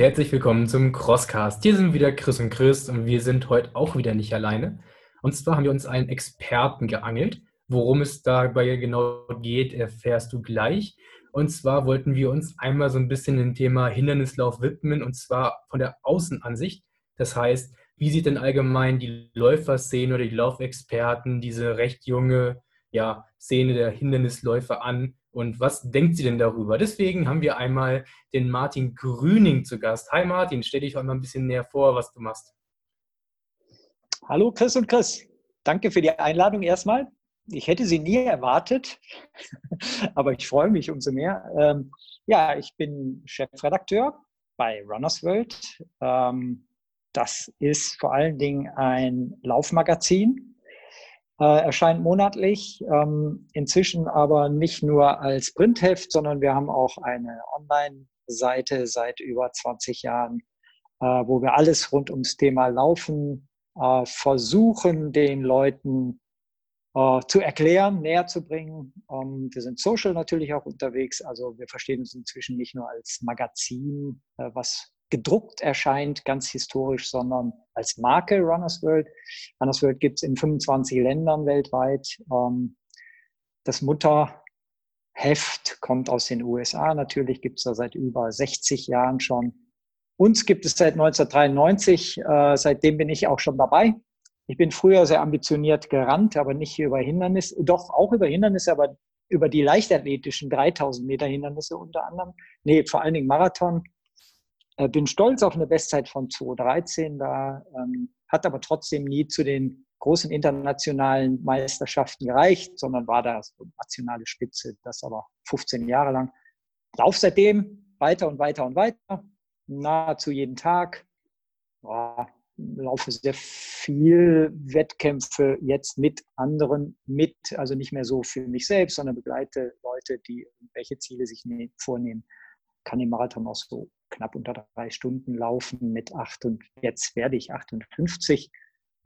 herzlich willkommen zum Crosscast. Hier sind wieder Chris und Chris und wir sind heute auch wieder nicht alleine. Und zwar haben wir uns einen Experten geangelt. Worum es dabei genau geht, erfährst du gleich. Und zwar wollten wir uns einmal so ein bisschen dem Thema Hindernislauf widmen und zwar von der Außenansicht. Das heißt, wie sieht denn allgemein die Läuferszene oder die Laufexperten diese recht junge ja, Szene der Hindernisläufer an? Und was denkt sie denn darüber? Deswegen haben wir einmal den Martin Grüning zu Gast. Hi Martin, stell dich auch mal ein bisschen näher vor, was du machst. Hallo Chris und Chris. Danke für die Einladung erstmal. Ich hätte sie nie erwartet, aber ich freue mich umso mehr. Ähm, ja, ich bin Chefredakteur bei Runners World. Ähm, das ist vor allen Dingen ein Laufmagazin äh, erscheint monatlich, ähm, inzwischen aber nicht nur als Printheft, sondern wir haben auch eine Online-Seite seit über 20 Jahren, äh, wo wir alles rund ums Thema Laufen äh, versuchen, den Leuten äh, zu erklären, näher zu bringen. Ähm, wir sind social natürlich auch unterwegs, also wir verstehen uns inzwischen nicht nur als Magazin, äh, was gedruckt erscheint, ganz historisch, sondern als Marke Runners World. Runners World gibt es in 25 Ländern weltweit. Ähm, das Mutterheft kommt aus den USA. Natürlich gibt es da seit über 60 Jahren schon. Uns gibt es seit 1993. Äh, seitdem bin ich auch schon dabei. Ich bin früher sehr ambitioniert gerannt, aber nicht über Hindernisse, doch auch über Hindernisse, aber über die leichtathletischen 3000 Meter Hindernisse unter anderem. Nee, vor allen Dingen Marathon bin stolz auf eine Bestzeit von 2013, da ähm, hat aber trotzdem nie zu den großen internationalen Meisterschaften gereicht, sondern war da so nationale Spitze, das aber 15 Jahre lang. Lauf seitdem weiter und weiter und weiter, nahezu jeden Tag. Ja, laufe sehr viel Wettkämpfe jetzt mit anderen mit, also nicht mehr so für mich selbst, sondern begleite Leute, die welche Ziele sich ne-, vornehmen. Kann den Marathon auch so knapp unter drei Stunden laufen mit acht und jetzt werde ich 58.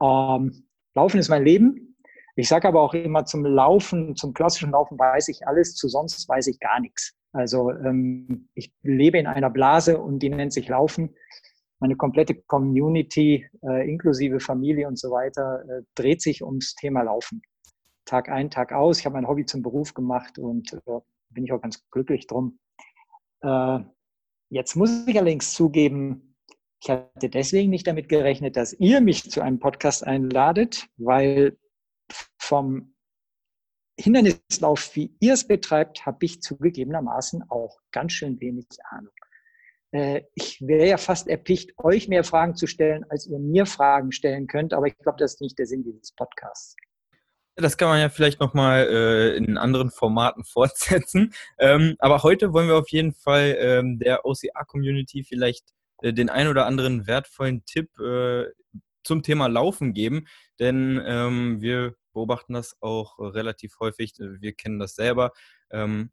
Ähm, laufen ist mein Leben. Ich sage aber auch immer zum Laufen, zum klassischen Laufen weiß ich alles, zu sonst weiß ich gar nichts. Also ähm, ich lebe in einer Blase und die nennt sich Laufen. Meine komplette Community, äh, inklusive Familie und so weiter, äh, dreht sich ums Thema Laufen. Tag ein, Tag aus. Ich habe mein Hobby zum Beruf gemacht und äh, bin ich auch ganz glücklich drum. Äh, Jetzt muss ich allerdings zugeben, ich hatte deswegen nicht damit gerechnet, dass ihr mich zu einem Podcast einladet, weil vom Hindernislauf, wie ihr es betreibt, habe ich zugegebenermaßen auch ganz schön wenig Ahnung. Äh, ich wäre ja fast erpicht, euch mehr Fragen zu stellen, als ihr mir Fragen stellen könnt, aber ich glaube, das ist nicht der Sinn dieses Podcasts. Das kann man ja vielleicht nochmal äh, in anderen Formaten fortsetzen. Ähm, aber heute wollen wir auf jeden Fall ähm, der OCR-Community vielleicht äh, den ein oder anderen wertvollen Tipp äh, zum Thema Laufen geben. Denn ähm, wir beobachten das auch relativ häufig. Wir kennen das selber, ähm,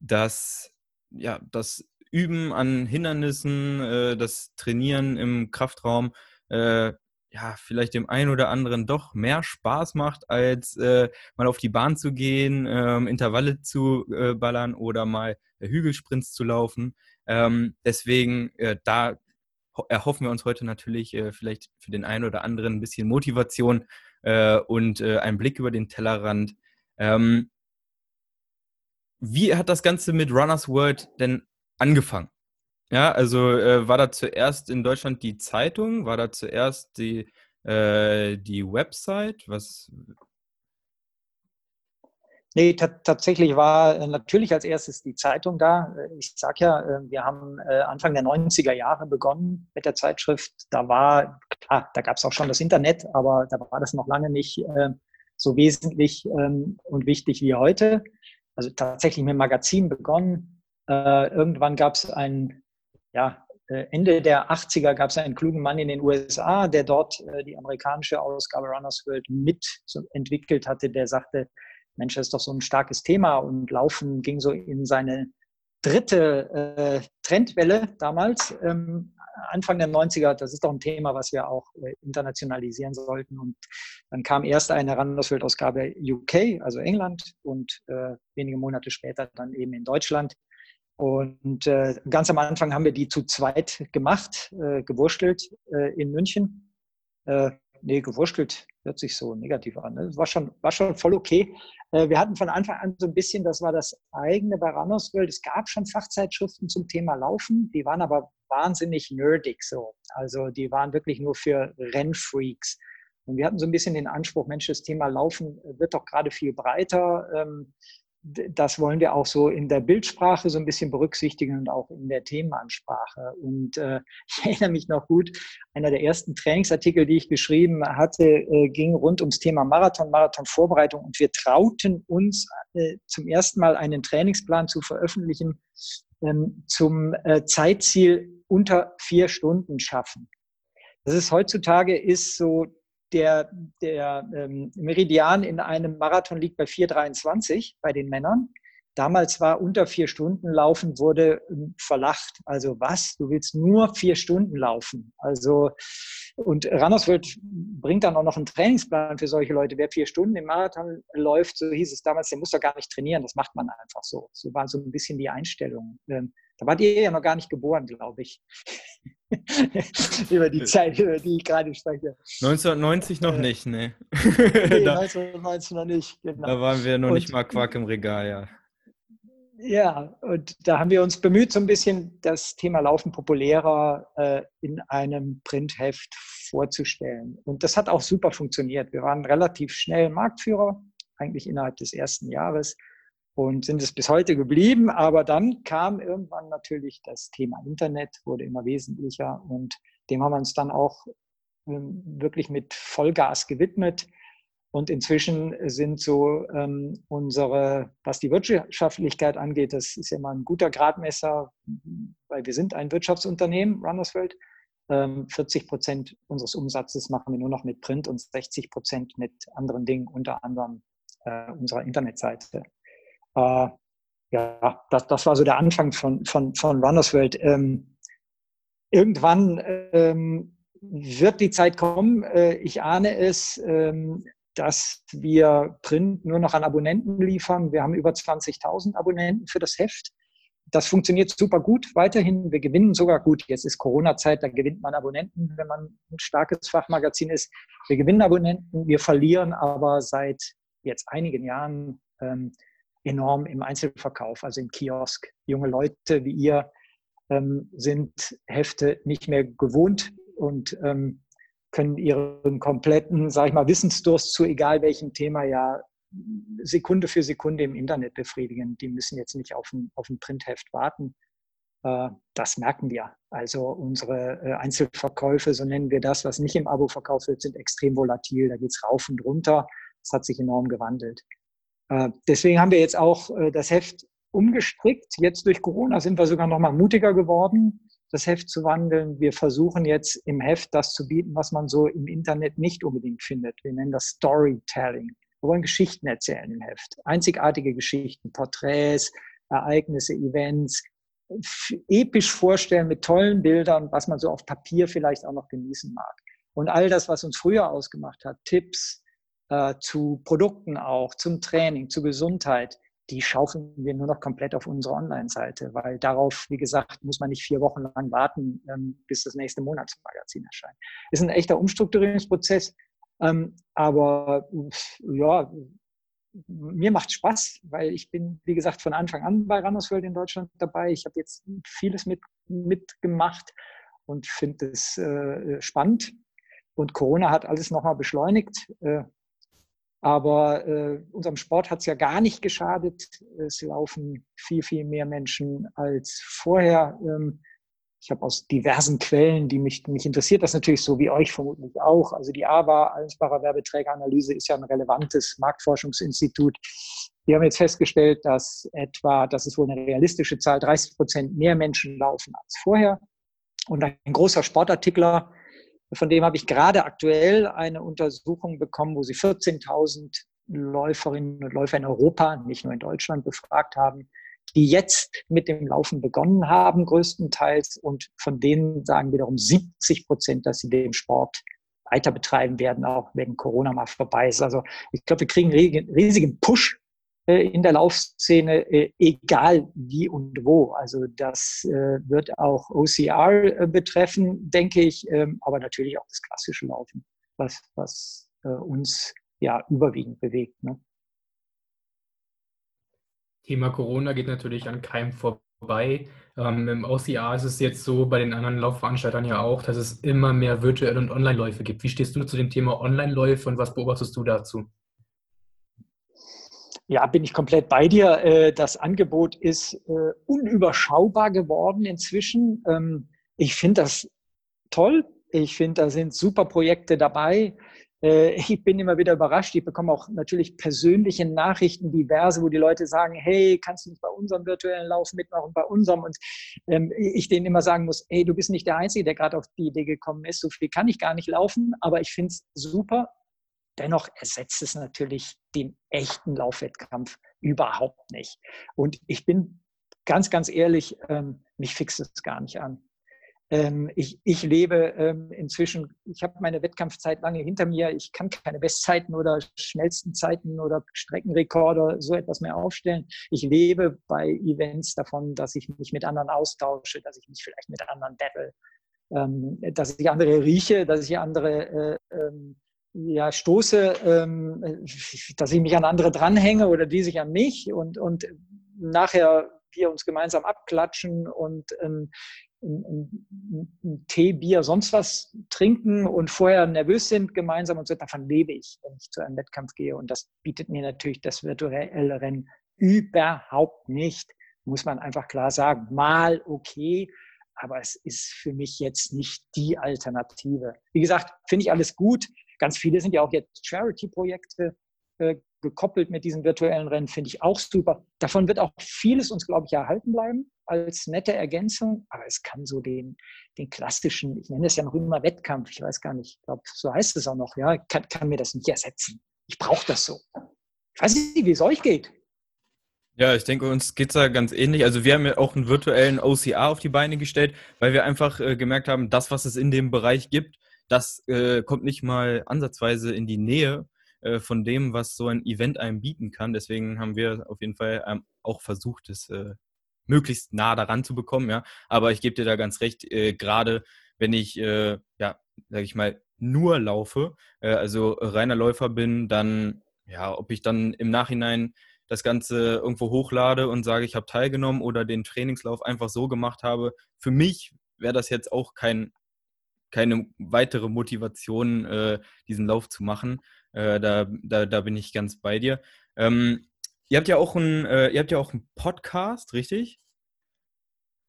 dass ja, das Üben an Hindernissen, äh, das Trainieren im Kraftraum äh, ja, vielleicht dem einen oder anderen doch mehr Spaß macht, als äh, mal auf die Bahn zu gehen, ähm, Intervalle zu äh, ballern oder mal äh, Hügelsprints zu laufen. Ähm, deswegen, äh, da erhoffen wir uns heute natürlich äh, vielleicht für den einen oder anderen ein bisschen Motivation äh, und einen Blick über den Tellerrand. Ähm, wie hat das Ganze mit Runners World denn angefangen? Ja, also äh, war da zuerst in Deutschland die Zeitung, war da zuerst die, äh, die Website? Was? Nee, tatsächlich war äh, natürlich als erstes die Zeitung da. Äh, ich sage ja, äh, wir haben Anfang der 90er Jahre begonnen mit der Zeitschrift. Da war, klar, da gab es auch schon das Internet, aber da war das noch lange nicht so wesentlich ähm, und wichtig wie heute. Also tatsächlich mit dem Magazin begonnen. Irgendwann gab es ein ja, äh, Ende der 80er gab es einen klugen Mann in den USA, der dort äh, die amerikanische Ausgabe Runners World mit entwickelt hatte, der sagte, Mensch, das ist doch so ein starkes Thema. Und Laufen ging so in seine dritte äh, Trendwelle damals, ähm, Anfang der 90er, das ist doch ein Thema, was wir auch internationalisieren sollten. Und dann kam erst eine Runners World Ausgabe UK, also England, und wenige Monate später dann eben in Deutschland Und äh, ganz am Anfang haben wir die zu zweit gemacht, äh, gewurstelt äh, in München. Äh, nee, gewurstelt hört sich so negativ an. Ne? War, schon, war schon voll okay. Äh, wir hatten von Anfang an so ein bisschen, das war das eigene bei Rannersworld. Es gab schon Fachzeitschriften zum Thema Laufen, die waren aber wahnsinnig nerdig so. Also die waren wirklich nur für Rennfreaks. Und wir hatten so ein bisschen den Anspruch, Mensch, das Thema Laufen wird doch gerade viel breiter. Ähm, das wollen wir auch so in der Bildsprache so ein bisschen berücksichtigen und auch in der Themenansprache. Und äh, ich erinnere mich noch gut, einer der ersten Trainingsartikel, die ich geschrieben hatte, äh, ging rund ums Thema Marathon, Marathonvorbereitung. Und wir trauten uns äh, zum ersten Mal einen Trainingsplan zu veröffentlichen ähm, zum äh, Zeitziel unter vier Stunden schaffen. Das ist heutzutage ist so der, der ähm, Meridian in einem Marathon liegt bei 4,23 bei den Männern. Damals war unter vier Stunden laufen, wurde ähm, verlacht. Also was? Du willst nur vier Stunden laufen? Also, und Rannersworld bringt dann auch noch einen Trainingsplan für solche Leute. Wer vier Stunden im Marathon läuft, so hieß es damals, der muss doch gar nicht trainieren. Das macht man einfach so. So war so ein bisschen die Einstellung. Ähm, da wart ihr ja noch gar nicht geboren, glaube ich. über die Zeit, über die ich gerade spreche. 1990 noch äh, nicht, ne? nee, da, 1990 noch nicht, genau. Da waren wir noch und, nicht mal Quark im Regal, ja. Ja, und da haben wir uns bemüht, so ein bisschen das Thema Laufen populärer äh, in einem Printheft vorzustellen. Und das hat auch super funktioniert. Wir waren relativ schnell Marktführer, eigentlich innerhalb des ersten Jahres und sind es bis heute geblieben. Aber dann kam irgendwann natürlich das Thema Internet, wurde immer wesentlicher und dem haben wir uns dann auch ähm, wirklich mit Vollgas gewidmet. Und inzwischen sind so ähm, unsere, was die Wirtschaftlichkeit angeht, das ist ja mal ein guter Gradmesser, weil wir sind ein Wirtschaftsunternehmen, Runnersworld. Ähm, 40 Prozent unseres Umsatzes machen wir nur noch mit Print und 60 Prozent mit anderen Dingen, unter anderem äh, unserer Internetseite. Äh, ja, das, das war so der Anfang von, von, von Runners World. Ähm, irgendwann ähm, wird die Zeit kommen, äh, ich ahne es, ähm, dass wir Print nur noch an Abonnenten liefern. Wir haben über 20.000 Abonnenten für das Heft. Das funktioniert super gut weiterhin. Wir gewinnen sogar gut. Jetzt ist Corona-Zeit, da gewinnt man Abonnenten, wenn man ein starkes Fachmagazin ist. Wir gewinnen Abonnenten, wir verlieren aber seit jetzt einigen Jahren ähm, enorm im Einzelverkauf, also im Kiosk. Junge Leute wie ihr ähm, sind Hefte nicht mehr gewohnt und ähm, können ihren kompletten, sage ich mal, Wissensdurst zu egal welchem Thema ja Sekunde für Sekunde im Internet befriedigen. Die müssen jetzt nicht auf ein, auf ein Printheft warten. Äh, das merken wir. Also unsere äh, Einzelverkäufe, so nennen wir das, was nicht im Abo verkauft wird, sind extrem volatil. Da geht es rauf und runter. Das hat sich enorm gewandelt. Äh, deswegen haben wir jetzt auch äh, das Heft umgestrickt. Jetzt durch Corona sind wir sogar noch mal mutiger geworden, das Heft zu wandeln. Wir versuchen jetzt im Heft das zu bieten, was man so im Internet nicht unbedingt findet. Wir nennen das Storytelling. Wir wollen Geschichten erzählen im Heft. Einzigartige Geschichten, Porträts, Ereignisse, Events, episch vorstellen mit tollen Bildern, was man so auf Papier vielleicht auch noch genießen mag. Und all das, was uns früher ausgemacht hat, Tipps, äh, zu Produkten auch, zum Training, zu Gesundheit, die schaufeln wir nur noch komplett auf unsere Online-Seite, weil darauf, wie gesagt, muss man nicht vier Wochen lang warten, ähm, bis das nächste Monatsmagazin erscheint. Ist ein echter Umstrukturierungsprozess, ähm, aber ja, mir macht Spaß, weil ich bin, wie gesagt, von Anfang an bei Randersworld in Deutschland dabei. Ich habe jetzt vieles mit, mitgemacht und finde es äh, spannend. Und Corona hat alles nochmal beschleunigt. Äh, aber äh, unserem Sport hat es ja gar nicht geschadet. Es laufen viel, viel mehr Menschen als vorher. Ähm, ich habe aus diversen Quellen, die mich, mich interessiert, das natürlich so wie euch vermutlich auch. Also die AWA, Allensbacher Werbeträgeranalyse, ist ja ein relevantes Marktforschungsinstitut. Wir haben jetzt festgestellt, dass etwa, das ist wohl eine realistische Zahl, 30 Prozent mehr Menschen laufen als vorher. Und ein großer Sportartikler, von dem habe ich gerade aktuell eine Untersuchung bekommen, wo sie 14.000 Läuferinnen und Läufer in Europa, nicht nur in Deutschland, befragt haben, die jetzt mit dem Laufen begonnen haben, größtenteils. Und von denen sagen wiederum 70 Prozent, dass sie den Sport weiter betreiben werden, auch wenn Corona mal vorbei ist. Also ich glaube, wir kriegen einen riesigen Push in der Laufszene, äh, egal wie und wo. Also das äh, wird auch OCR betreffen, denke ich, ähm, aber natürlich auch das klassische Laufen, was, was uns ja überwiegend bewegt. Ne? Thema Corona geht natürlich an keinem vorbei. Ähm, Im OCR ist es jetzt so, bei den anderen Laufveranstaltern ja auch, dass es immer mehr virtuelle und Online-Läufe gibt. Wie stehst du zu dem Thema Online-Läufe und was beobachtest du dazu? Ja, bin ich komplett bei dir. Äh, das Angebot ist äh, unüberschaubar geworden inzwischen. Ähm, ich finde das toll. Ich finde, da sind super Projekte dabei. Äh, ich bin immer wieder überrascht. Ich bekomme auch natürlich persönliche Nachrichten, diverse, wo die Leute sagen, hey, kannst du nicht bei unserem virtuellen Lauf mitmachen, bei unserem? Und ähm, ich denen immer sagen muss, hey, du bist nicht der Einzige, der gerade auf die Idee gekommen ist. So viel kann ich gar nicht laufen, aber ich finde es super. Dennoch ersetzt es natürlich den echten Laufwettkampf überhaupt nicht. Und ich bin ganz, ganz ehrlich, ähm, mich fixt es gar nicht an. Ähm, ich, ich lebe ähm, inzwischen, ich habe meine Wettkampfzeit lange hinter mir. Ich kann keine Bestzeiten oder schnellsten Zeiten oder Streckenrekorde so etwas mehr aufstellen. Ich lebe bei Events davon, dass ich mich mit anderen austausche, dass ich mich vielleicht mit anderen battle, ähm, dass ich andere rieche, dass ich andere äh, ähm, ja, stoße, ähm, dass ich mich an andere dranhänge oder die sich an mich und, und nachher wir uns gemeinsam abklatschen und ähm, ein, Tee, Bier, sonst was trinken und vorher nervös sind gemeinsam und so, davon lebe ich, wenn ich zu einem Wettkampf gehe. Und das bietet mir natürlich das virtuelle Rennen überhaupt nicht, muss man einfach klar sagen. Mal okay, aber es ist für mich jetzt nicht die Alternative. Wie gesagt, finde ich alles gut. Ganz viele sind ja auch jetzt Charity-Projekte äh, gekoppelt mit diesen virtuellen Rennen, finde ich auch super. Davon wird auch vieles uns, glaube ich, erhalten bleiben als nette Ergänzung, aber es kann so den, den klassischen, ich nenne es ja noch immer Wettkampf, ich weiß gar nicht, ich glaube, so heißt es auch noch, ja, kann, kann mir das nicht ersetzen. Ich brauche das so. Ich weiß nicht, wie es euch geht. Ja, ich denke, uns geht es da ganz ähnlich. Also wir haben ja auch einen virtuellen OCR auf die Beine gestellt, weil wir einfach äh, gemerkt haben, das, was es in dem Bereich gibt, das äh, kommt nicht mal ansatzweise in die Nähe äh, von dem, was so ein Event einem bieten kann. Deswegen haben wir auf jeden Fall ähm, auch versucht, es äh, möglichst nah daran zu bekommen, ja. Aber ich gebe dir da ganz recht, äh, gerade wenn ich, äh, ja, sag ich mal, nur laufe, äh, also reiner Läufer bin, dann, ja, ob ich dann im Nachhinein das Ganze irgendwo hochlade und sage, ich habe teilgenommen oder den Trainingslauf einfach so gemacht habe, für mich wäre das jetzt auch kein, keine weitere Motivation, äh, diesen Lauf zu machen. Äh, da, da, da bin ich ganz bei dir. Ähm, Ihr habt ja auch einen, äh, ihr habt ja auch einen Podcast, richtig?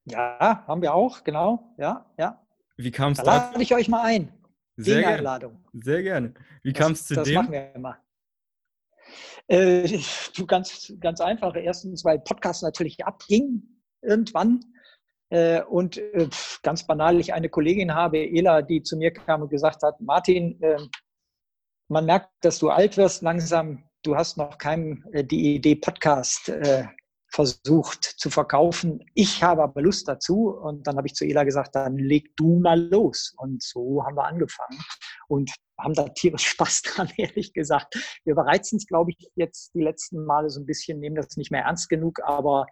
Ja, haben wir auch, genau. Ja, ja. Wie kam es da? Lade ich euch mal ein. Sehr gerne. Sehr gerne. Wie kam es zu das dem? Das machen wir immer. Äh, du ganz, ganz einfach. Erstens, weil Podcast natürlich abging irgendwann. Äh, und äh, ganz banal, ich eine Kollegin habe, Ela, die zu mir kam und gesagt hat, Martin, äh, man merkt, dass du alt wirst langsam du hast noch keinem äh, die Idee Podcast versucht zu verkaufen. Ich habe aber Lust dazu. Und dann habe ich zu Ela gesagt, dann leg du mal los. Und so haben wir angefangen und haben da tierisch Spaß dran, ehrlich gesagt. Wir überreizen es, glaube ich, jetzt die letzten Male so ein bisschen, nehmen das nicht mehr ernst genug, aber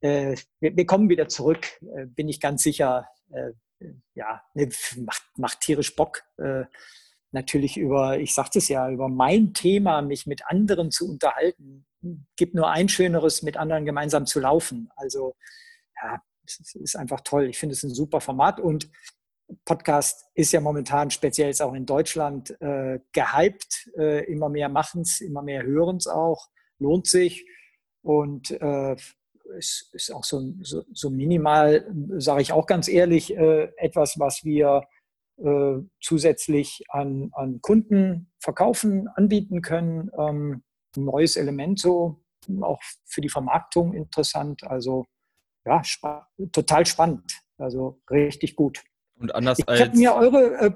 wir, wir, kommen wieder zurück, äh, bin ich ganz sicher. Äh, ja, macht, macht tierisch Bock. Äh, natürlich über, ich sagte es ja, über mein Thema, mich mit anderen zu unterhalten. Gibt nur ein schöneres, mit anderen gemeinsam zu laufen. Also ja, es ist einfach toll. Ich finde es ein super Format und Podcast ist ja momentan speziell jetzt auch in Deutschland äh, gehypt. Äh, immer mehr machen es, immer mehr hören es auch. Lohnt sich. Und äh, es ist auch so, so, so minimal, sage ich auch ganz ehrlich, äh, etwas, was wir äh, zusätzlich an, an Kunden verkaufen, anbieten können. Ähm, ein neues Element so, auch für die Vermarktung interessant. Also ja, spa total spannend. Also richtig gut. Und anders ich als. Ich habe mir eure. Äh,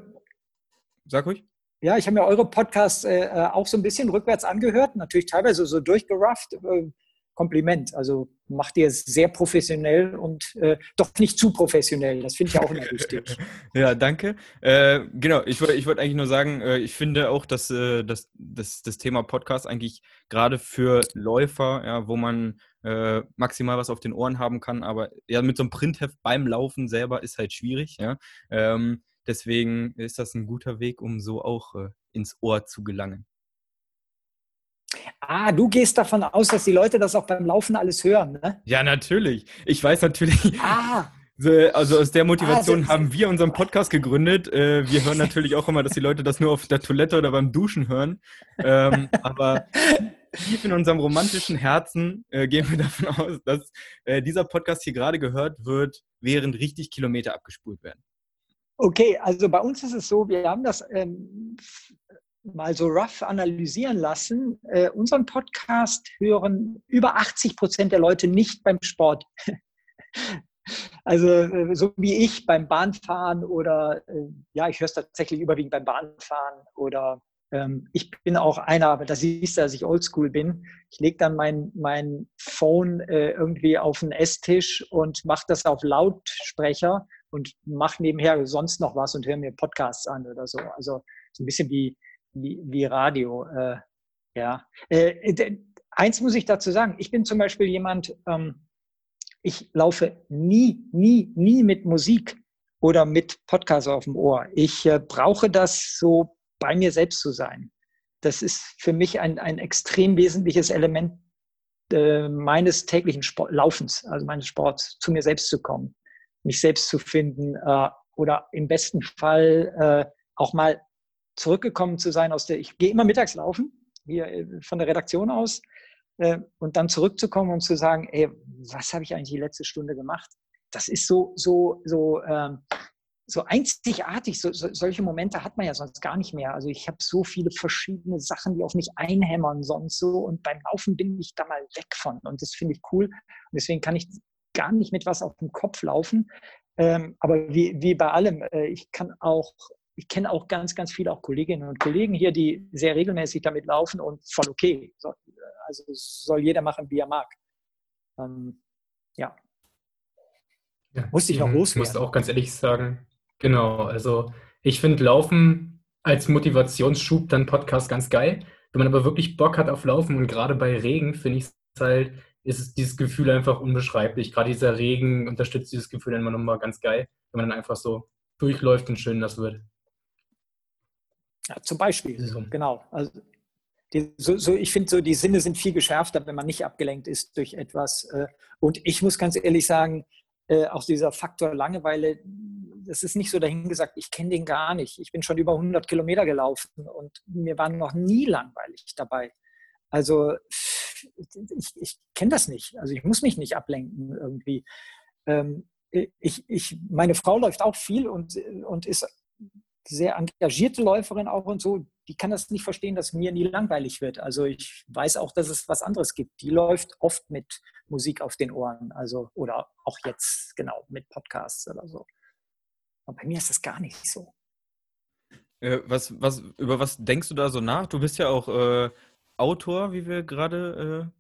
Sag ruhig. Ja, ich habe mir eure Podcasts äh, äh, auch so ein bisschen rückwärts angehört, natürlich teilweise so durchgerufft. Äh, Kompliment. Also macht ihr es sehr professionell und äh, doch nicht zu professionell. Das finde ich auch immer wichtig. ja, danke. Äh, genau, ich wollte ich wollt eigentlich nur sagen, äh, ich finde auch, dass, äh, dass, dass das Thema Podcast eigentlich gerade für Läufer, ja, wo man äh, maximal was auf den Ohren haben kann, aber ja, mit so einem Printheft beim Laufen selber ist halt schwierig. Ja. Ähm, deswegen ist das ein guter Weg, um so auch äh, ins Ohr zu gelangen. Ah, du gehst davon aus, dass die Leute das auch beim Laufen alles hören, ne? Ja, natürlich. Ich weiß natürlich. Ah. Also aus der Motivation ah, haben wir unseren Podcast gegründet. Äh, wir hören natürlich auch immer, dass die Leute das nur auf der Toilette oder beim Duschen hören. Ähm, aber tief in unserem romantischen Herzen äh, gehen wir davon aus, dass äh, dieser Podcast hier gerade gehört wird, während richtig Kilometer abgespult werden. Okay, also bei uns ist es so, wir haben das ähm, mal so rough analysieren lassen. Äh, unseren Podcast hören über 80 Prozent der Leute nicht beim Sport. also äh, so wie ich beim Bahnfahren oder äh, ja, ich höre es tatsächlich überwiegend beim Bahnfahren oder ähm, ich bin auch einer, aber da siehst du, dass ich oldschool bin. Ich lege dann mein, mein Phone äh, irgendwie auf den Esstisch und mache das auf Lautsprecher und mache nebenher sonst noch was und höre mir Podcasts an oder so. Also so ein bisschen wie, wie, wie Radio. Äh, ja. Äh, eins muss ich dazu sagen. Ich bin zum Beispiel jemand, ähm, ich laufe nie, nie, nie mit Musik oder mit Podcasts auf dem Ohr. Ich äh, brauche das so bei mir selbst zu sein. Das ist für mich ein, ein extrem wesentliches Element äh, meines täglichen Sport, Laufens, also meines Sports, zu mir selbst zu kommen, mich selbst zu finden äh, oder im besten Fall äh, auch mal zurückgekommen zu sein aus der, ich gehe immer mittags laufen, hier äh, von der Redaktion aus, äh, und dann zurückzukommen und zu sagen, ey, was habe ich eigentlich die letzte Stunde gemacht? Das ist so, so, so, ähm, so einzigartig. So, so, solche Momente hat man ja sonst gar nicht mehr. Also ich habe so viele verschiedene Sachen, die auf mich einhämmern sonst so. Und beim Laufen bin ich da mal weg von. Und das finde ich cool. Und deswegen kann ich gar nicht mit was auf dem Kopf laufen. Ähm, aber wie, wie bei allem, äh, ich kann auch ich kenne auch ganz, ganz viele auch Kolleginnen und Kollegen hier, die sehr regelmäßig damit laufen und voll okay. Also soll jeder machen, wie er mag. Ähm, ja. ja. Musste ich noch loswerden. Ich muss auch ganz ehrlich sagen, genau, also ich finde Laufen als Motivationsschub dann Podcast ganz geil. Wenn man aber wirklich Bock hat auf Laufen und gerade bei Regen finde ich es halt, ist dieses Gefühl einfach unbeschreiblich. Gerade dieser Regen unterstützt dieses Gefühl immer nochmal ganz geil, wenn man dann einfach so durchläuft und schön das wird. Ja, zum Beispiel, so. genau. Also die, so, so, ich finde, so die Sinne sind viel geschärfter, wenn man nicht abgelenkt ist durch etwas. Äh, und ich muss ganz ehrlich sagen, äh, auch dieser Faktor Langeweile, das ist nicht so dahingesagt, ich kenne den gar nicht. Ich bin schon über 100 Kilometer gelaufen und mir war noch nie langweilig dabei. Also ich, ich kenne das nicht. Also ich muss mich nicht ablenken irgendwie. Ähm, ich, ich, meine Frau läuft auch viel und, und ist sehr engagierte Läuferin auch und so, die kann das nicht verstehen, dass mir nie langweilig wird. Also ich weiß auch, dass es was anderes gibt. Die läuft oft mit Musik auf den Ohren, also oder auch jetzt genau mit Podcasts oder so. Aber bei mir ist das gar nicht so. Äh, was, was, über was denkst du da so nach? Du bist ja auch äh, Autor, wie wir gerade äh,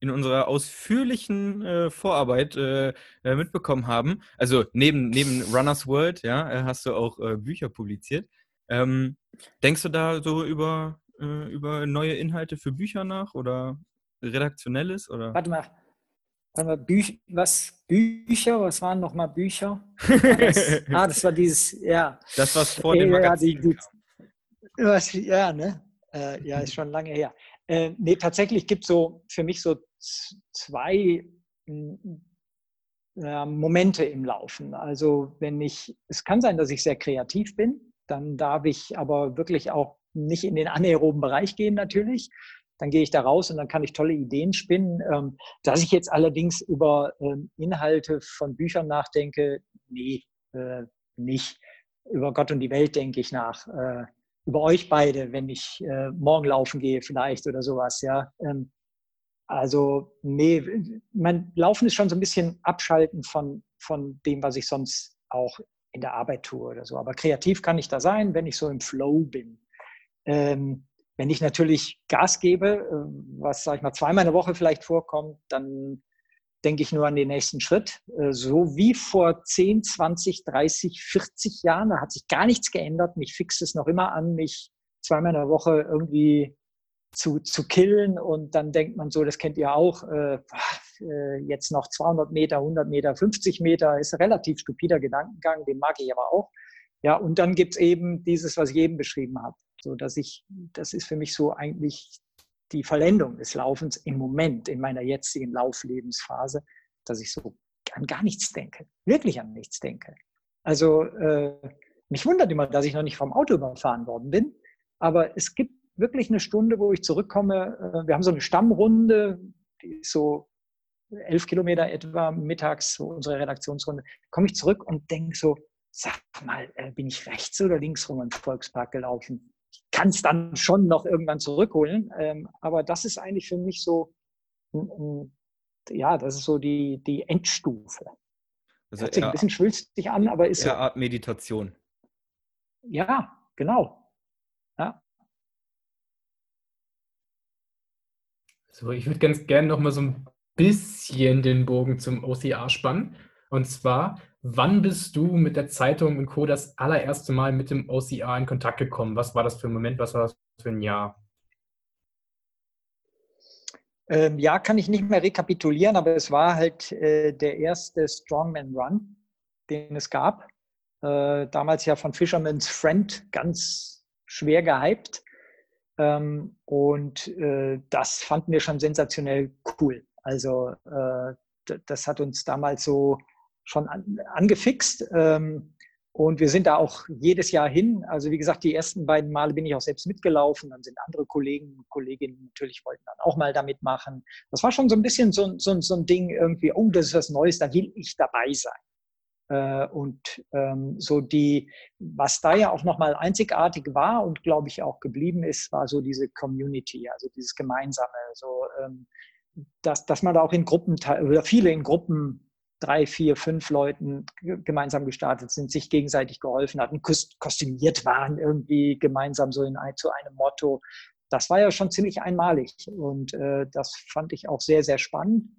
in unserer ausführlichen äh, Vorarbeit äh, äh, mitbekommen haben. Also neben, neben Runners World, ja, äh, hast du auch äh, Bücher publiziert. Ähm, denkst du da so über, äh, über neue Inhalte für Bücher nach oder redaktionelles? Oder? Warte mal. Warte mal was Bücher? Was waren nochmal Bücher? Das, ah, das war dieses, ja. Das, was vor dem Magazin ja, die, die, was, ja, ne? ja, ist schon lange her. Äh, nee, tatsächlich gibt es so für mich so zwei äh, Momente im Laufen. Also wenn ich, es kann sein, dass ich sehr kreativ bin, dann darf ich aber wirklich auch nicht in den anaeroben Bereich gehen natürlich. Dann gehe ich da raus und dann kann ich tolle Ideen spinnen. Ähm, dass ich jetzt allerdings über ähm, Inhalte von Büchern nachdenke, nee, äh, nicht. Über Gott und die Welt denke ich nach. Äh, über euch beide, wenn ich äh, morgen laufen gehe vielleicht oder sowas. Ja, ähm, also, nee, mein Laufen ist schon so ein bisschen abschalten von, von dem, was ich sonst auch in der Arbeit tue oder so. Aber kreativ kann ich da sein, wenn ich so im Flow bin. Ähm, wenn ich natürlich Gas gebe, äh, was, sag ich mal, zweimal in der Woche vielleicht vorkommt, dann denke ich nur an den nächsten Schritt. Äh, so wie vor 10, 20, 30, 40 Jahren, da hat sich gar nichts geändert. Mich fixt es noch immer an, mich zweimal in der Woche irgendwie zu, zu killen und dann denkt man so, das kennt ihr auch, äh, äh jetzt noch 200 Meter, 100 Meter, 50 Meter, ist ein relativ stupider Gedankengang, den mag ich aber auch. Ja, und dann gibt es eben dieses, was ich eben beschrieben habe. So dass ich, das ist für mich so eigentlich die Verlendung des Laufens im Moment, in meiner jetzigen Lauflebensphase, dass ich so an gar nichts denke, wirklich an nichts denke. Also äh, mich wundert immer, dass ich noch nicht vom Auto überfahren worden bin, aber es gibt wirklich eine Stunde, wo ich zurückkomme. Äh, wir haben so eine Stammrunde, die ist so elf Kilometer etwa mittags, so unsere Redaktionsrunde. Komme ich zurück und denke so, sag mal, äh, bin ich rechts oder links rum im Volkspark gelaufen? Ich kann es dann schon noch irgendwann zurückholen, ähm, aber das ist eigentlich für mich so, ja, das ist so die, die Endstufe. Also Hört sich ein bisschen schwülstig an, aber ist ja. Art Meditation. Ja, genau. Ja. So, ich würde ganz gerne noch mal so ein bisschen den Bogen zum OCA spannen. Und zwar, wann bist du mit der Zeitung und Co. das allererste Mal mit dem OCA in Kontakt gekommen? Was war das für ein Moment? Was war das für ein Jahr? Ähm, ja, kann ich nicht mehr rekapitulieren, aber es war halt äh, der erste Strongman Run, den es gab. Äh, damals ja von Fisherman's Friend ganz schwer gehypt. Ähm, und äh, das fanden wir schon sensationell cool. Also äh, das hat uns damals so schon an, angefixt. Ähm, und wir sind da auch jedes Jahr hin. Also wie gesagt, die ersten beiden Male bin ich auch selbst mitgelaufen. Dann sind andere Kollegen und Kolleginnen natürlich wollten dann auch mal damit machen. Das war schon so ein bisschen so, so, so ein Ding irgendwie, oh, das ist was Neues, da will ich dabei sein. Äh, und ähm, so die, was da ja auch nochmal einzigartig war und glaube ich auch geblieben ist, war so diese Community, also dieses Gemeinsame, so ähm, dass, dass man da auch in Gruppen oder viele in Gruppen drei, vier, fünf Leuten gemeinsam gestartet sind, sich gegenseitig geholfen hatten, kostümiert waren, irgendwie gemeinsam so in ein, zu einem Motto. Das war ja schon ziemlich einmalig und äh, das fand ich auch sehr, sehr spannend.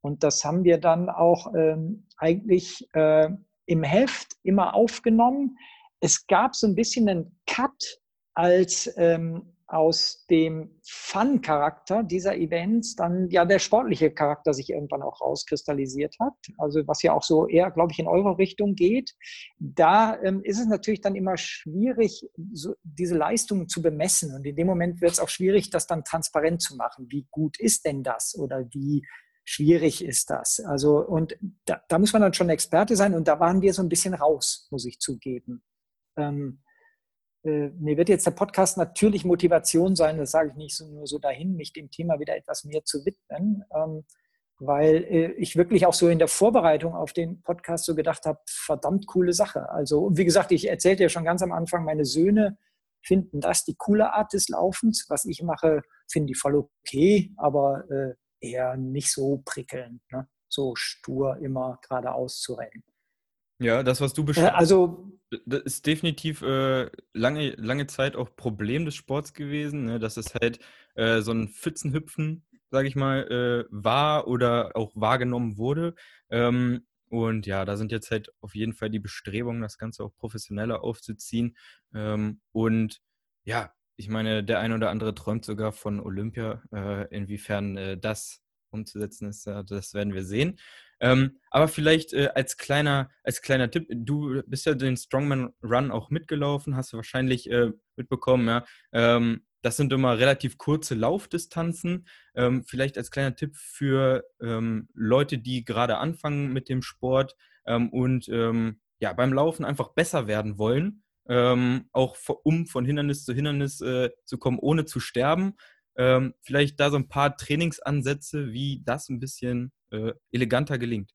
Und das haben wir dann auch ähm, eigentlich äh, im Heft immer aufgenommen. Es gab so ein bisschen einen Cut, als ähm, aus dem Fun-Charakter dieser Events dann ja der sportliche Charakter sich irgendwann auch rauskristallisiert hat. Also was ja auch so eher, glaube ich, in eure Richtung geht. Da ähm, ist es natürlich dann immer schwierig, so diese Leistungen zu bemessen. Und in dem Moment wird es auch schwierig, das dann transparent zu machen. Wie gut ist denn das? Oder wie schwierig ist das? Also, und da, da muss man dann schon Experte sein. Und da waren wir so ein bisschen raus, muss ich zugeben. Ähm, äh, mir wird jetzt der Podcast natürlich Motivation sein, das sage ich nicht so, nur so dahin, mich dem Thema wieder etwas mehr zu widmen, ähm, weil äh, ich wirklich auch so in der Vorbereitung auf den Podcast so gedacht habe, verdammt coole Sache. Also, wie gesagt, ich erzählte ja schon ganz am Anfang, meine Söhne finden das die coole Art des Laufens. Was ich mache, finden die voll okay, aber äh, eher nicht so prickelnd, ne? so stur immer geradeaus zu rennen. Ja, das, was du beschreibst, also, das ist definitiv äh, lange, lange Zeit auch Problem des Sports gewesen, ne? dass es halt äh, so ein Pfützenhüpfen, sage ich mal, äh, war oder auch wahrgenommen wurde. Ähm, und ja, da sind jetzt halt auf jeden Fall die Bestrebungen, das Ganze auch professioneller aufzuziehen. Ähm, und ja, ich meine, der eine oder andere träumt sogar von Olympia. Äh, inwiefern äh, das umzusetzen ist, das werden wir sehen. Ähm, aber vielleicht äh, als, kleiner, als kleiner Tipp, du bist ja den Strongman Run auch mitgelaufen, hast du wahrscheinlich äh, mitbekommen, ja. Ähm, das sind immer relativ kurze Laufdistanzen. Ähm, vielleicht als kleiner Tipp für ähm, Leute, die gerade anfangen mit dem Sport ähm, und ähm, ja, beim Laufen einfach besser werden wollen, auch um von Hindernis zu Hindernis äh, zu kommen, ohne zu sterben. Vielleicht da so ein paar Trainingsansätze, wie das ein bisschen äh, eleganter gelingt?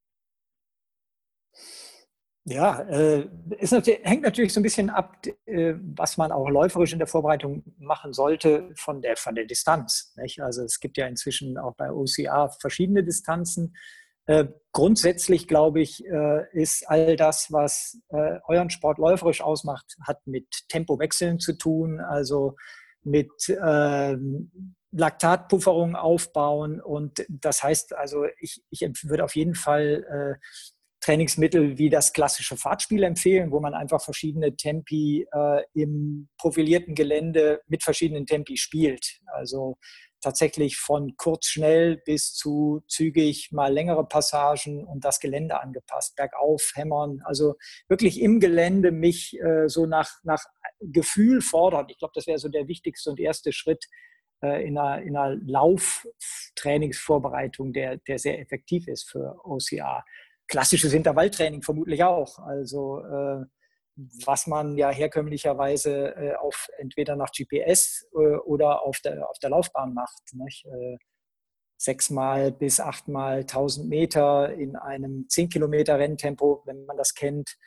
Ja, äh, natürlich, hängt natürlich so ein bisschen ab, äh, was man auch läuferisch in der Vorbereitung machen sollte von der, von der Distanz. Nicht? Also es gibt ja inzwischen auch bei OCA verschiedene Distanzen. Äh, grundsätzlich, glaube ich, äh, ist all das, was äh, euren Sport läuferisch ausmacht, hat mit Tempowechseln zu tun. Also mit äh, Laktatpufferung aufbauen. Und das heißt also, ich, ich würde auf jeden Fall äh, Trainingsmittel wie das klassische Fahrtspiel empfehlen, wo man einfach verschiedene Tempi äh, im profilierten Gelände mit verschiedenen Tempi spielt. Also tatsächlich von kurz schnell bis zu zügig mal längere Passagen und das Gelände angepasst, bergauf hämmern. Also wirklich im Gelände mich äh, so nach, nach Gefühl fordern. Ich glaube, das wäre so der wichtigste und erste Schritt äh, in einer, in einer Lauftrainingsvorbereitung, der, der sehr effektiv ist für OCR. Klassisches Intervalltraining vermutlich auch. Also äh, was man ja herkömmlicherweise äh, auf entweder nach GPS äh, oder auf der, auf der Laufbahn macht. Nicht? Äh, sechsmal bis achtmal 1000 Meter in einem 10 Kilometer Renntempo, wenn man das kennt,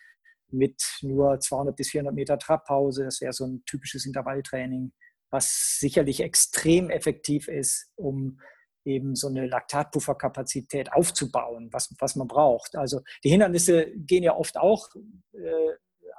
mit nur 200 bis 400 Meter Trabpause. Das wäre so ein typisches Intervalltraining, was sicherlich extrem effektiv ist, um eben so eine Laktatpufferkapazität aufzubauen, was, was man braucht. Also die Hindernisse gehen ja oft auch äh,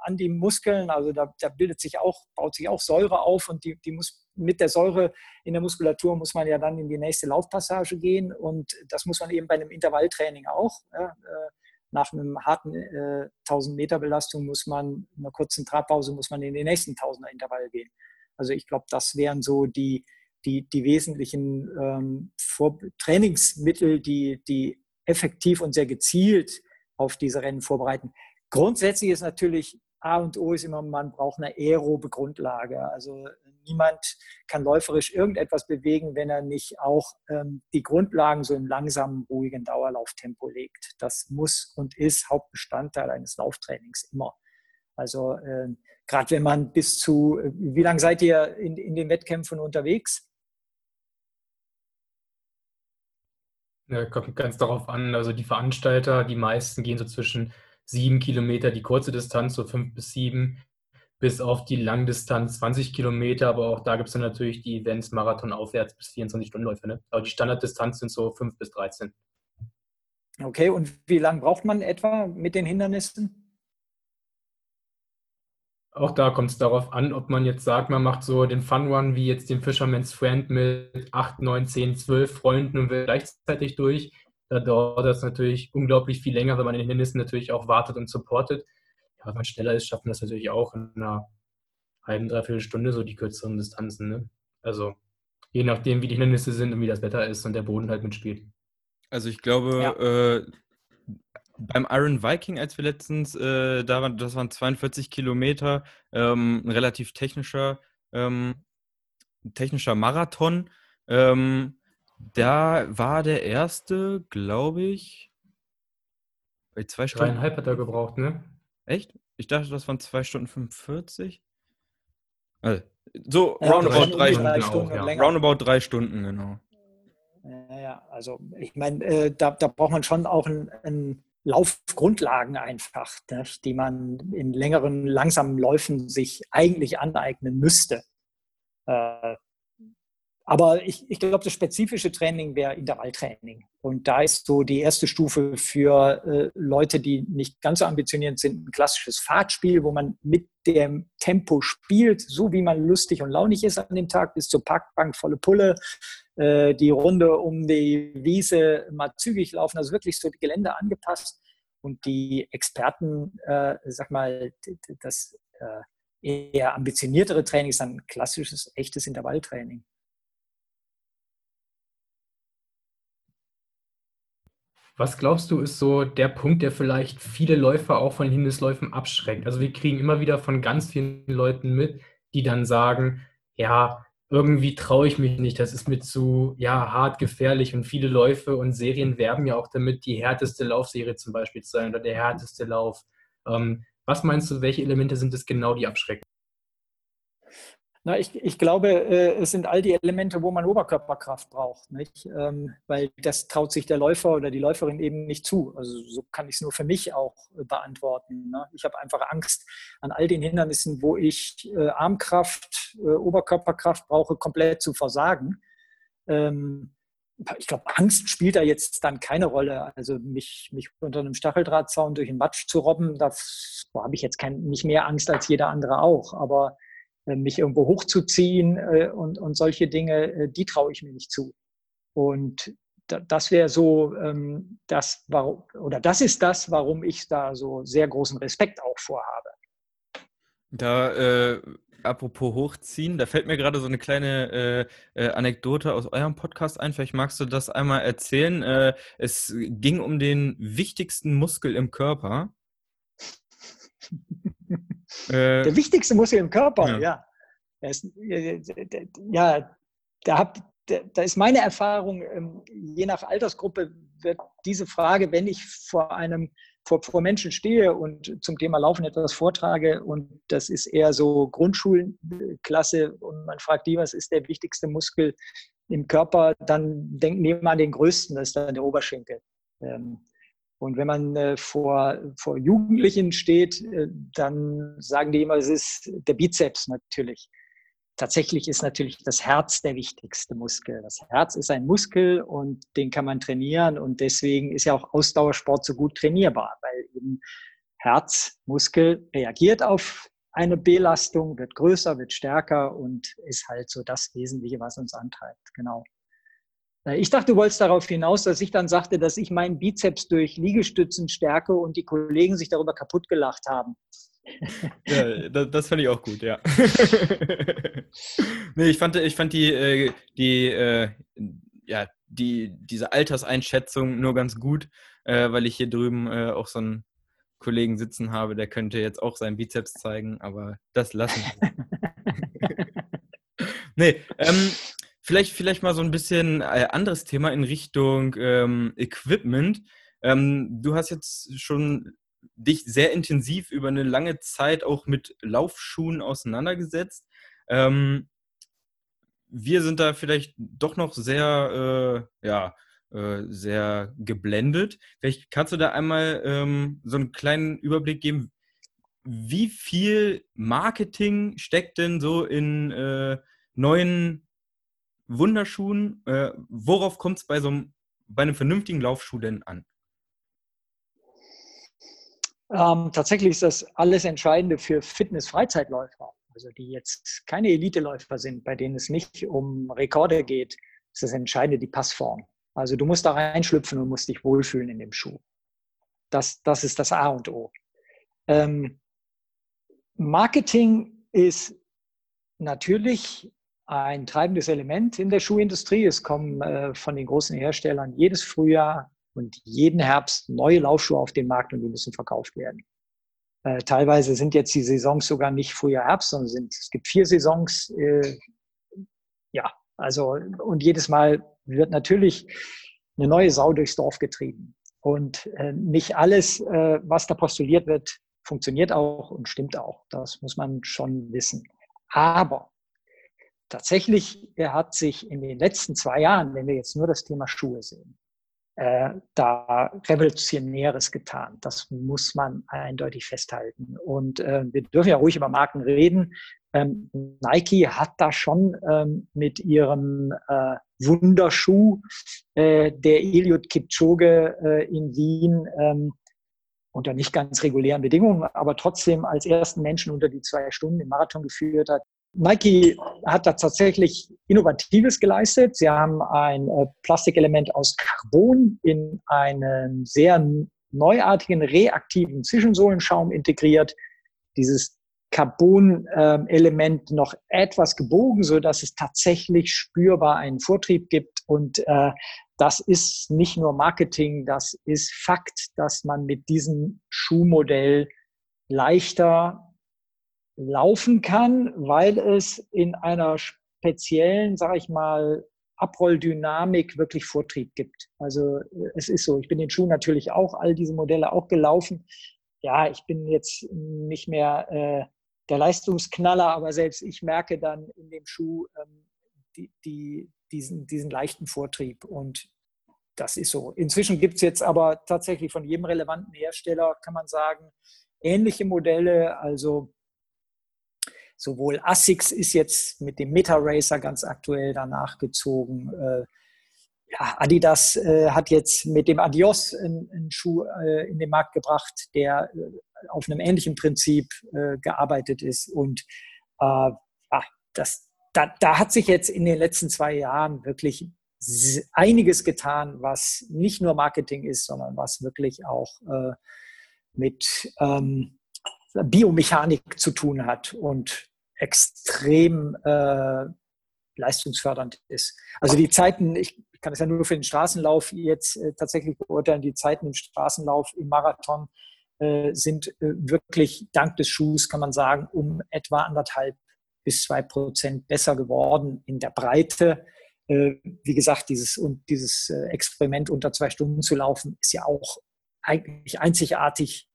an die Muskeln. Also da, da, bildet sich auch, baut sich auch Säure auf und die, die muss mit der Säure in der Muskulatur muss man ja dann in die nächste Laufpassage gehen und das muss man eben bei einem Intervalltraining auch. Ja, äh, nach einem harten äh, 1000 Meter Belastung muss man, in einer kurzen Trabpause muss man in den nächsten 1000er Intervall gehen. Also ich glaube, das wären so die, die, die wesentlichen ähm, Trainingsmittel, die, die effektiv und sehr gezielt auf diese Rennen vorbereiten. Grundsätzlich ist natürlich A und O ist immer, man braucht eine aerobe Grundlage. Also niemand kann läuferisch irgendetwas bewegen, wenn er nicht auch ähm, die Grundlagen so im langsamen, ruhigen Dauerlauftempo legt. Das muss und ist Hauptbestandteil eines Lauftrainings immer. Also äh, gerade wenn man bis zu, wie lange seid ihr in, in den Wettkämpfen unterwegs? Ja, kommt ganz darauf an. Also die Veranstalter, die meisten gehen so zwischen sieben Kilometer die kurze Distanz, so fünf bis sieben, bis auf die Langdistanz 20 Kilometer. Aber auch da gibt es dann natürlich die Events Marathon aufwärts bis 24 Stundenläufe. Ne? Aber die Standarddistanz sind so fünf bis 13. Okay, und wie lange braucht man etwa mit den Hindernissen? Auch da kommt es darauf an, ob man jetzt sagt, man macht so den Fun Run wie jetzt den Fisherman's Friend mit 8, 9, 10, 12 Freunden und will gleichzeitig durch da dauert das natürlich unglaublich viel länger, wenn man in den Hindernissen natürlich auch wartet und supportet. Ja, wenn man schneller ist, schafft man das natürlich auch in einer halben, dreiviertel Stunde, so die kürzeren Distanzen. Ne? Also je nachdem, wie die Hindernisse sind und wie das Wetter ist und der Boden halt mitspielt. Also ich glaube, ja. äh, beim Iron Viking, als wir letztens äh, da waren, das waren 42 Kilometer, ähm, ein relativ technischer, ähm, technischer Marathon. Ähm, da war der erste, glaube ich, bei zwei Stunden. Dreieinhalb hat er gebraucht, ne? Echt? Ich dachte, das waren zwei Stunden 45. Also, so ja, roundabout drei, drei Stunden. Auch, ja. Roundabout drei Stunden, genau. Ja, ja also ich meine, äh, da, da braucht man schon auch ein, ein Laufgrundlagen einfach, ne, die man in längeren, langsamen Läufen sich eigentlich aneignen müsste. Äh, aber ich, ich glaube, das spezifische Training wäre Intervalltraining. Und da ist so die erste Stufe für äh, Leute, die nicht ganz so ambitioniert sind, ein klassisches Fahrtspiel, wo man mit dem Tempo spielt, so wie man lustig und launig ist an dem Tag, bis zur Parkbank volle Pulle, äh, die Runde um die Wiese mal zügig laufen, also wirklich so die Gelände angepasst. Und die Experten, äh, sag mal, das äh, eher ambitioniertere Training ist dann klassisches, echtes Intervalltraining. Was glaubst du, ist so der Punkt, der vielleicht viele Läufer auch von Hindernisläufen abschreckt? Also wir kriegen immer wieder von ganz vielen Leuten mit, die dann sagen, ja, irgendwie traue ich mich nicht, das ist mir zu ja, hart gefährlich und viele Läufe und Serien werben ja auch damit, die härteste Laufserie zum Beispiel zu sein oder der härteste Lauf. Ähm, was meinst du, welche Elemente sind es genau, die abschrecken? Na, ich, ich glaube, äh, es sind all die Elemente, wo man Oberkörperkraft braucht, nicht? Ähm, weil das traut sich der Läufer oder die Läuferin eben nicht zu. Also so kann ich es nur für mich auch äh, beantworten. Ne? Ich habe einfach Angst an all den Hindernissen, wo ich äh, Armkraft, äh, Oberkörperkraft brauche, komplett zu versagen. Ähm, ich glaube, Angst spielt da jetzt dann keine Rolle. Also mich, mich unter einem Stacheldrahtzaun durch den Matsch zu robben, da habe ich jetzt kein, nicht mehr Angst als jeder andere auch. Aber mich irgendwo hochzuziehen äh, und, und solche Dinge, äh, die traue ich mir nicht zu. Und das wäre so ähm, das, warum, oder das ist das, warum ich da so sehr großen Respekt auch vorhabe. Da, äh, apropos hochziehen, da fällt mir gerade so eine kleine äh, äh, Anekdote aus eurem Podcast ein. Vielleicht magst du das einmal erzählen. Äh, es ging um den wichtigsten Muskel im Körper. Äh, Der wichtigste Muskel im Körper, ja. Ja, ist, ja da habt da ist meine Erfahrung, ähm, je nach Altersgruppe wird diese Frage, wenn ich vor einem vor, vor Menschen stehe und zum Thema Laufen etwas vortrage und das ist eher so Grundschulklasse und man fragt die, was ist der wichtigste Muskel im Körper, dann denken die immer an den größten, das ist dann der Oberschenkel. Ähm, und wenn man äh, vor, vor Jugendlichen steht, äh, dann sagen die immer, es ist der Bizeps natürlich tatsächlich ist natürlich das Herz der wichtigste Muskel. Das Herz ist ein Muskel und den kann man trainieren und deswegen ist ja auch Ausdauersport so gut trainierbar, weil eben Herzmuskel reagiert auf eine Belastung, wird größer, wird stärker und ist halt so das Wesentliche, was uns antreibt. Genau. Äh, ich dachte, du wolltest darauf hinaus, dass ich dann sagte, dass ich meinen Bizeps durch Liegestützen stärke und die Kollegen sich darüber kaputt gelacht haben. Ja, das, das fand ich auch gut, ja. nee, ich fand, ich fand die, äh, die, äh, ja, die, diese Alterseinschätzung nur ganz gut, weil ich hier drüben auch so einen Kollegen sitzen habe, der könnte jetzt auch seinen Bizeps zeigen, aber das lassen wir. nee, ähm, vielleicht, vielleicht mal so ein bisschen äh, anderes Thema in Richtung ähm, Equipment. Ähm, du hast jetzt schon dich sehr intensiv über eine lange Zeit auch mit Laufschuhen auseinandergesetzt. Ähm, wir sind da vielleicht doch noch sehr, äh, ja, äh, sehr geblendet. Vielleicht kannst du da einmal ähm, so einen kleinen Überblick geben, wie viel Marketing steckt denn so in äh, neuen Wunderschuhen? Äh, worauf kommt es bei so einem, bei einem vernünftigen Laufschuh denn an? Ähm, tatsächlich ist das alles Entscheidende für Fitness-Freizeitläufer, also die jetzt keine Eliteläufer sind, bei denen es nicht um Rekorde geht, ist das Entscheidende die Passform. Also du musst da reinschlüpfen und musst dich wohlfühlen in dem Schuh. Das, das ist das A und O. Ähm, Marketing ist natürlich ein treibendes Element in der Schuhindustrie. Es kommen äh, von den großen Herstellern jedes Frühjahr und jeden Herbst neue Laufschuhe auf den Markt und die müssen verkauft werden. Äh, teilweise sind jetzt die Saisons sogar nicht Frühjahr, Herbst, sondern sind, es gibt vier Saisons. Äh, ja, also und jedes Mal wird natürlich eine neue Sau durchs Dorf getrieben. Und äh, nicht alles, äh, was da postuliert wird, funktioniert auch und stimmt auch. Das muss man schon wissen. Aber tatsächlich hat sich in den letzten zwei Jahren, wenn wir jetzt nur das Thema Schuhe sehen, äh, da Revolutionäres getan. Das muss man eindeutig festhalten. Und äh, wir dürfen ja ruhig über Marken reden. Ähm, Nike hat da schon ähm, mit ihrem äh, Wunderschuh, äh, der Eliud Kipchoge äh, in Wien, ähm, unter nicht ganz regulären Bedingungen, aber trotzdem als ersten Menschen unter die zwei Stunden im Marathon geführt hat, Nike hat da tatsächlich Innovatives geleistet. Sie haben ein äh, Plastikelement aus Carbon in einen sehr neuartigen, reaktiven Zwischensohlenschaum integriert. Dieses Carbon-Element noch etwas gebogen, so dass es tatsächlich spürbar einen Vortrieb gibt. Und äh, das ist nicht nur Marketing, das ist Fakt, dass man mit diesem Schuhmodell leichter laufen kann, weil es in einer speziellen, sage ich mal, Abrolldynamik wirklich Vortrieb gibt. Also es ist so, ich bin den Schuh natürlich auch, all diese Modelle auch gelaufen. Ja, ich bin jetzt nicht mehr äh, der Leistungsknaller, aber selbst ich merke dann in dem Schuh ähm, die, die, diesen, diesen leichten Vortrieb. Und das ist so. Inzwischen gibt es jetzt aber tatsächlich von jedem relevanten Hersteller, kann man sagen, ähnliche Modelle. Also Sowohl ASICS ist jetzt mit dem Meta Racer ganz aktuell danach gezogen. Äh, ja, Adidas äh, hat jetzt mit dem Adios einen, Schuh äh, in den Markt gebracht, der äh, auf einem ähnlichen Prinzip äh, gearbeitet ist. Und äh, das, da, da hat sich jetzt in den letzten zwei Jahren wirklich einiges getan, was nicht nur Marketing ist, sondern was wirklich auch äh, mit ähm, Biomechanik zu tun hat und extrem äh, leistungsfördernd ist. Also die Zeiten, ich kann es ja nur für den Straßenlauf jetzt äh, tatsächlich beurteilen, die Zeiten im Straßenlauf, im Marathon äh, sind äh, wirklich dank des Schuhs, kann man sagen, um etwa anderthalb bis zwei Prozent besser geworden in der Breite. Äh, wie gesagt, dieses, und dieses äh, Experiment unter zwei Stunden zu laufen, ist ja auch eigentlich einzigartig.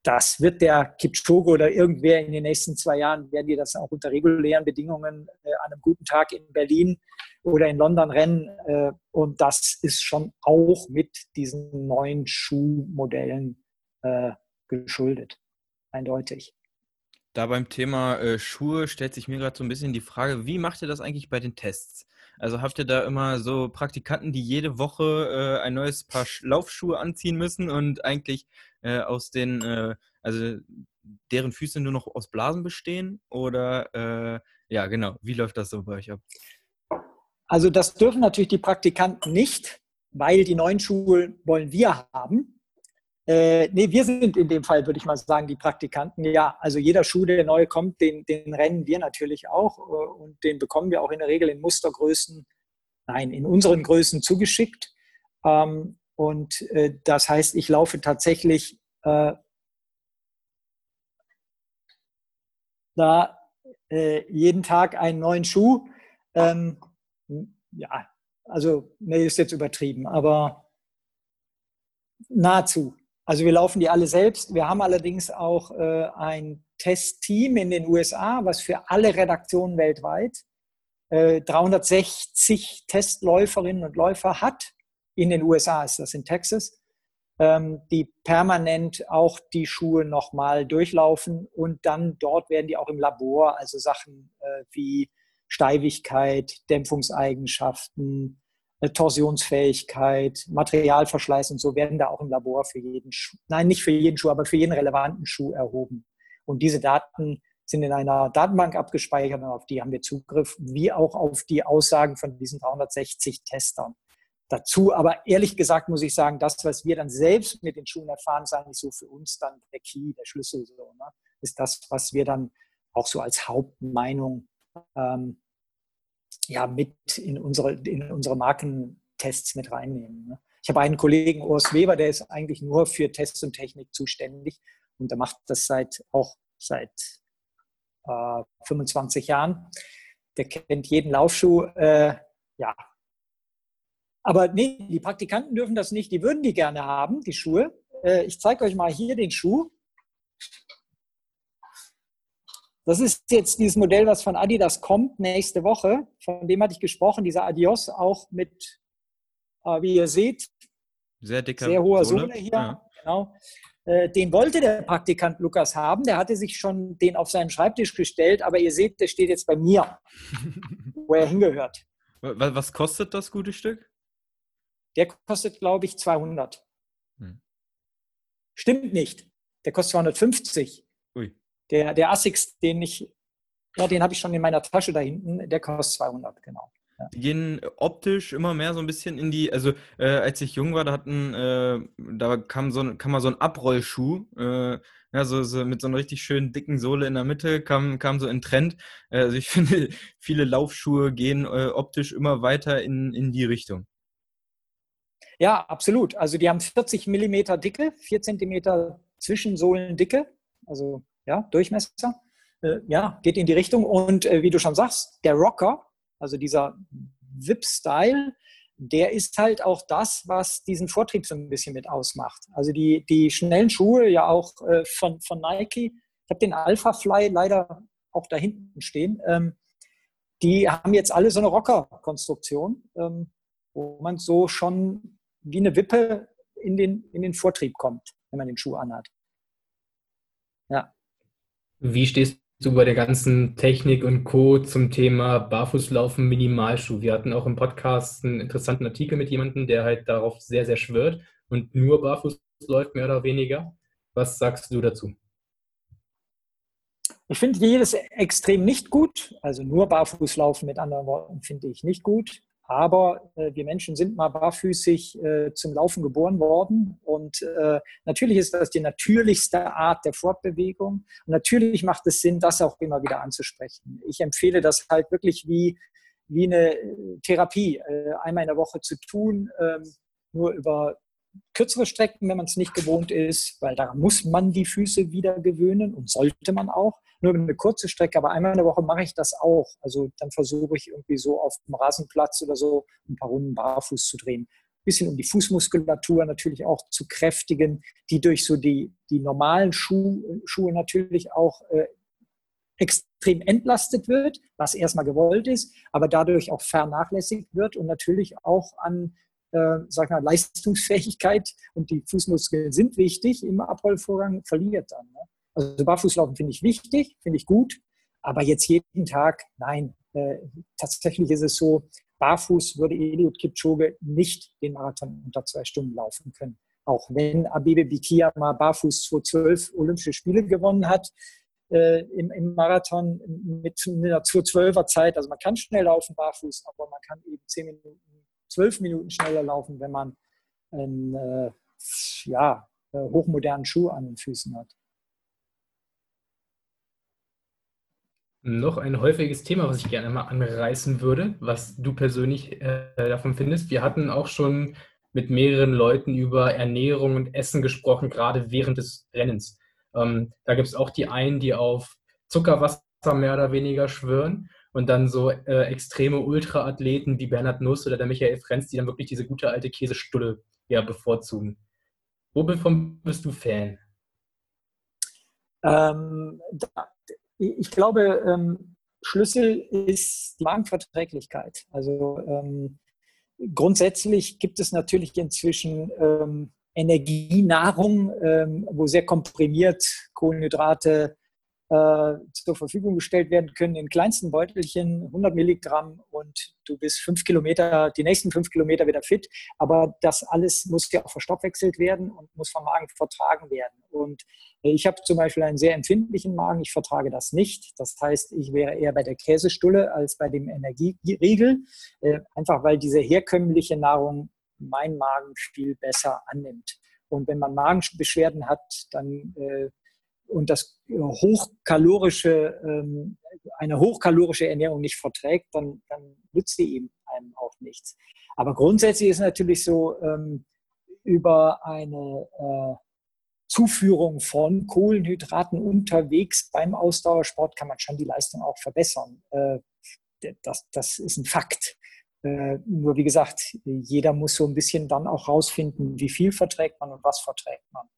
Äh, das wird der Kipchoge oder irgendwer in den nächsten zwei Jahren, werden die das auch unter regulären Bedingungen an einem guten Tag in Berlin oder in London rennen. und das ist schon auch mit diesen neuen Schuhmodellen geschuldet. Eindeutig. Da beim Thema äh, Schuhe stellt sich mir gerade so ein bisschen die Frage, wie macht ihr das eigentlich bei den Tests? Also habt ihr da immer so Praktikanten, die jede Woche äh, ein neues Paar Laufschuhe anziehen müssen und eigentlich äh, aus den, äh, also deren Füße nur noch aus Blasen bestehen? Oder äh, ja, genau, wie läuft das so bei euch ab? Also das dürfen natürlich die Praktikanten nicht, weil die neuen Schuhe wollen wir haben. Äh, nee, wir sind in dem Fall, würde ich mal sagen, die Praktikanten. Ja, also jeder Schuh, der neu kommt, den, den rennen wir natürlich auch äh, und den bekommen wir auch in der Regel in Mustergrößen, nein, in unseren Größen zugeschickt. Ähm, und äh, das heißt, ich laufe tatsächlich äh, da äh, jeden Tag einen neuen Schuh. Ähm, ja, also, nee, ist jetzt übertrieben, aber nahezu. Also wir laufen die alle selbst. Wir haben allerdings auch äh, ein Testteam in den USA, was für alle Redaktionen weltweit äh, 360 Testläuferinnen und Läufer hat. In den USA ist das in Texas, ähm, die permanent auch die Schuhe nochmal durchlaufen und dann dort werden die auch im Labor, also Sachen äh, wie Steifigkeit, Dämpfungseigenschaften, Torsionsfähigkeit, Materialverschleiß und so werden da auch im Labor für jeden Schuh, nein, nicht für jeden Schuh, aber für jeden relevanten Schuh erhoben. Und diese Daten sind in einer Datenbank abgespeichert und auf die haben wir Zugriff, wie auch auf die Aussagen von diesen 360 Testern. Dazu aber ehrlich gesagt muss ich sagen, das, was wir dann selbst mit den Schuhen erfahren, ist eigentlich so für uns dann der Key, der Schlüssel, so, ne? ist das, was wir dann auch so als Hauptmeinung ähm, ja, mit in unsere, in unsere Markentests mit reinnehmen. Ne? Ich habe einen Kollegen, Urs Weber, der ist eigentlich nur für Tests und Technik zuständig und der macht das seit auch seit äh, 25 Jahren. Der kennt jeden Laufschuh. Äh, ja. Aber nee, die Praktikanten dürfen das nicht. Die würden die gerne haben, die Schuhe. Äh, ich zeige euch mal hier den Schuh. Das ist jetzt dieses Modell, was von Adidas kommt nächste Woche. Von dem hatte ich gesprochen, dieser Adios, auch mit, äh, wie ihr seht, sehr, dicker sehr hoher Sohle, Sohle hier. Ja. Genau. Äh, den wollte der Praktikant Lukas haben. Der hatte sich schon den auf seinen Schreibtisch gestellt, aber ihr seht, der steht jetzt bei mir, wo er hingehört. Was kostet das gute Stück? Der kostet, glaube ich, 200. Hm. Stimmt nicht. Der kostet 250. Der, der Asics, den ich, ja, den habe ich schon in meiner Tasche da hinten, der kostet 200, genau. Ja. Die gehen optisch immer mehr so ein bisschen in die, also äh, als ich jung war, da hatten, äh, da kam so kam mal so ein Abrollschuh, äh, ja, so, so, mit so einer richtig schönen dicken Sohle in der Mitte, kam, kam so in Trend. Also ich finde, viele Laufschuhe gehen äh, optisch immer weiter in, in die Richtung. Ja, absolut. Also die haben 40 Millimeter Dicke, 4 Zentimeter Zwischensohlendicke, also ja, Durchmesser. Äh, ja, geht in die Richtung. Und äh, wie du schon sagst, der Rocker, also dieser VIP-Style, der ist halt auch das, was diesen Vortrieb so ein bisschen mit ausmacht. Also die, die schnellen Schuhe, ja auch äh, von, von Nike, ich habe den Alpha Fly leider auch da hinten stehen, ähm, die haben jetzt alle so eine Rocker-Konstruktion, ähm, wo man so schon wie eine Wippe in den, in den Vortrieb kommt, wenn man den Schuh anhat. Wie stehst du bei der ganzen Technik und Co. zum Thema Barfußlaufen, Minimalschuh? Wir hatten auch im Podcast einen interessanten Artikel mit jemandem, der halt darauf sehr, sehr schwört und nur barfuß läuft, mehr oder weniger. Was sagst du dazu? Ich finde jedes Extrem nicht gut. Also nur barfuß laufen mit anderen Worten finde ich nicht gut. Aber äh, wir Menschen sind mal barfüßig äh, zum Laufen geboren worden. Und äh, natürlich ist das die natürlichste Art der Fortbewegung. Und natürlich macht es Sinn, das auch immer wieder anzusprechen. Ich empfehle das halt wirklich wie, wie eine Therapie, äh, einmal in der Woche zu tun, ähm, nur über kürzere Strecken, wenn man es nicht gewohnt ist, weil daran muss man die Füße wieder gewöhnen und sollte man auch nur eine kurze Strecke, aber einmal in der Woche mache ich das auch. Also dann versuche ich irgendwie so auf dem Rasenplatz oder so ein paar Runden barfuß zu drehen. Ein bisschen um die Fußmuskulatur natürlich auch zu kräftigen, die durch so die, die normalen Schuh, Schuhe natürlich auch äh, extrem entlastet wird, was erstmal gewollt ist, aber dadurch auch vernachlässigt wird und natürlich auch an äh, sag mal, Leistungsfähigkeit und die Fußmuskeln sind wichtig im Abrollvorgang, verliert dann. Ne? Also Barfußlaufen finde ich wichtig, finde ich gut, aber jetzt jeden Tag, nein. Äh, tatsächlich ist es so, barfuß würde Eliud Kipchoge nicht den Marathon unter zwei Stunden laufen können. Auch wenn Abebe Bikila mal barfuß 2012 Olympische Spiele gewonnen hat äh, im, im, Marathon mit einer 212er Zeit. Also man kann schnell laufen barfuß, aber man kann eben 10 Minuten, 12 Minuten schneller laufen, wenn man einen äh, ja, äh, hochmodernen Schuh an den Füßen hat. Noch ein häufiges Thema, was ich gerne mal anreißen würde, was du persönlich äh, davon findest. Wir hatten auch schon mit mehreren Leuten über Ernährung und Essen gesprochen, gerade während des Rennens. Ähm, da gibt es auch die einen, die auf Zuckerwasser mehr oder weniger schwören und dann so äh, extreme Ultraathleten wie Bernhard Nuss oder der Michael Frenz, die dann wirklich diese gute alte Käsestulle ja, bevorzugen. Wovon bist du Fan? Ähm, da, ich glaube, ähm, Schlüssel ist die. Also ähm, grundsätzlich gibt es natürlich inzwischen ähm, Energienahrung, ähm, wo sehr komprimiert Kohlenhydrate äh, zur Verfügung gestellt werden können in kleinsten Beutelchen, 100 Milligramm und du bist fünf Kilometer, die nächsten fünf Kilometer wieder fit. Aber das alles muss ja auch verstoffwechselt werden und muss vom Magen vertragen werden. Und ich habe zum Beispiel einen sehr empfindlichen Magen, ich vertrage das nicht. Das heißt, ich wäre eher bei der Käsestulle als bei dem Energieriegel, äh, einfach weil diese herkömmliche Nahrung mein Magen viel besser annimmt. Und wenn man Magenbeschwerden hat, dann äh, und das hochkalorische, ähm, eine hochkalorische Ernährung nicht verträgt, dann, dann nützt die eben einem auch nichts. Aber grundsätzlich ist natürlich so, ähm, über eine äh, Zuführung von Kohlenhydraten unterwegs beim Ausdauersport kann man schon die Leistung auch verbessern. Äh, das, das ist ein Fakt. Äh, nur wie gesagt, jeder muss so ein bisschen dann auch rausfinden, wie viel verträgt man und was verträgt man.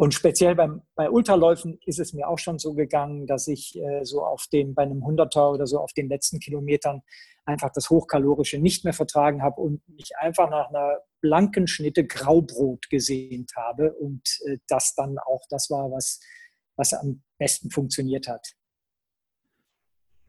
Und speziell beim, bei Ultraläufen ist es mir auch schon so gegangen, dass ich äh, so auf dem, bei einem Hunderter oder so auf den letzten Kilometern einfach das Hochkalorische nicht mehr vertragen habe und mich einfach nach einer blanken Schnitte Graubrot gesehnt habe. Und äh, das dann auch das war, was, was am besten funktioniert hat.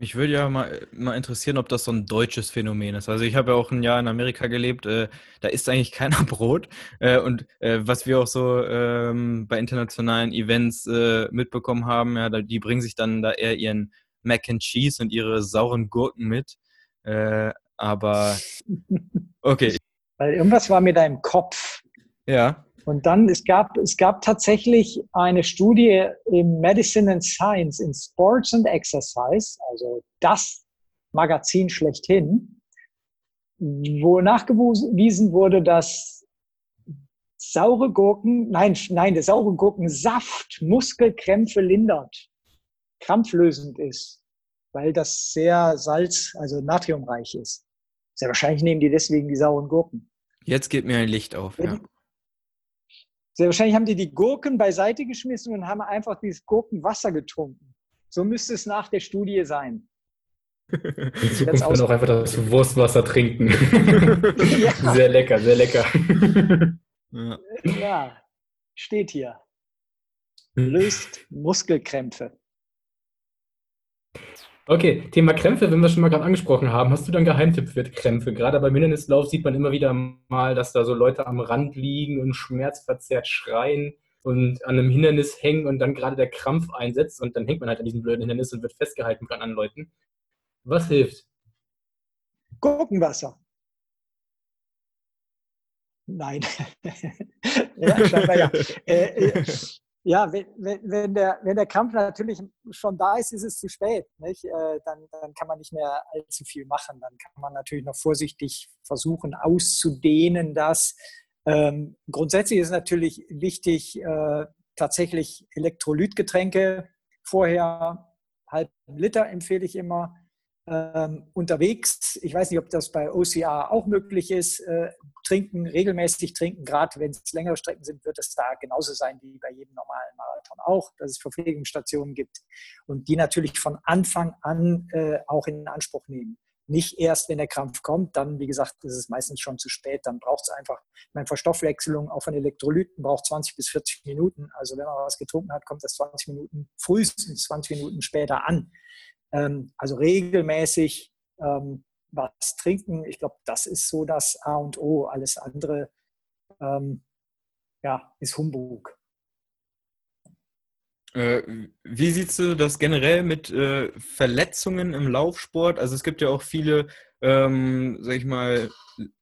Mich würde ja mal, mal interessieren, ob das so ein deutsches Phänomen ist. Also ich habe ja auch ein Jahr in Amerika gelebt, äh, da isst eigentlich keiner Brot. Äh, und äh, was wir auch so ähm, bei internationalen Events äh, mitbekommen haben, ja, die bringen sich dann da eher ihren Mac and Cheese und ihre sauren Gurken mit. Äh, aber okay. Weil irgendwas war mir da im Kopf. Ja. Und dann, es gab, es gab tatsächlich eine Studie im Medicine and Science in Sports and Exercise, also das Magazin schlechthin, wo nachgewiesen wurde, dass saure Gurken, nein, nein, der saure Gurkensaft Muskelkrämpfe lindert, krampflösend ist, weil das sehr salz, also natriumreich ist. Sehr wahrscheinlich nehmen die deswegen die sauren Gurken. Jetzt geht mir ein Licht auf. Ja. Sehr wahrscheinlich haben die die Gurken beiseite geschmissen und haben einfach dieses Gurkenwasser getrunken. So müsste es nach der Studie sein. In Zukunft dann auch einfach das Wurstwasser trinken. ja. Sehr lecker, sehr lecker. ja. ja, steht hier. Löst Muskelkrämpfe. Okay, Thema Krämpfe, wenn wir schon mal gerade angesprochen haben, hast du dann Geheimtipp für Krämpfe? Gerade beim Hindernislauf sieht man immer wieder mal, dass da so Leute am Rand liegen und schmerzverzerrt schreien. und an einem Hindernis hängen und dann gerade der Krampf einsetzt und dann hängt man halt an diesem blöden Hindernis und wird festgehalten von anderen Leuten. Was hilft? Gurkenwasser. Nein. ja, scheinbar ja. Äh, äh, ja, wenn, wenn, der, wenn der Krampf natürlich schon da ist, ist es zu spät. Nicht? Äh, dann, dann kann man nicht mehr allzu viel machen. Dann kann man natürlich noch vorsichtig versuchen auszudehnen, das. Ähm, grundsätzlich ist natürlich wichtig, äh, tatsächlich Elektrolytgetränke vorher, halb Liter empfehle ich immer, ähm, unterwegs. Ich weiß nicht, ob das bei OCR auch möglich ist. Äh, trinken, regelmäßig trinken, gerade wenn es längere Strecken sind, wird es da genauso sein wie bei jedem normalen Marathon auch, dass es Verpflegungsstationen gibt und die natürlich von Anfang an äh, auch in Anspruch nehmen. Nicht erst, wenn der Krampf kommt, dann, wie gesagt, ist es meistens schon zu spät. Dann braucht es einfach, meine Verstoffwechselung auch von Elektrolyten braucht 20 bis 40 Minuten. Also wenn man was getrunken hat, kommt das 20 Minuten, frühestens 20 Minuten später an. Ähm, also regelmäßig ähm, was trinken. Ich glaube, das ist so das A und O. Alles andere ähm, ja, ist Humbug. Äh, wie siehst du das generell mit äh, Verletzungen im Laufsport? Also es gibt ja auch viele, ähm, sag ich mal,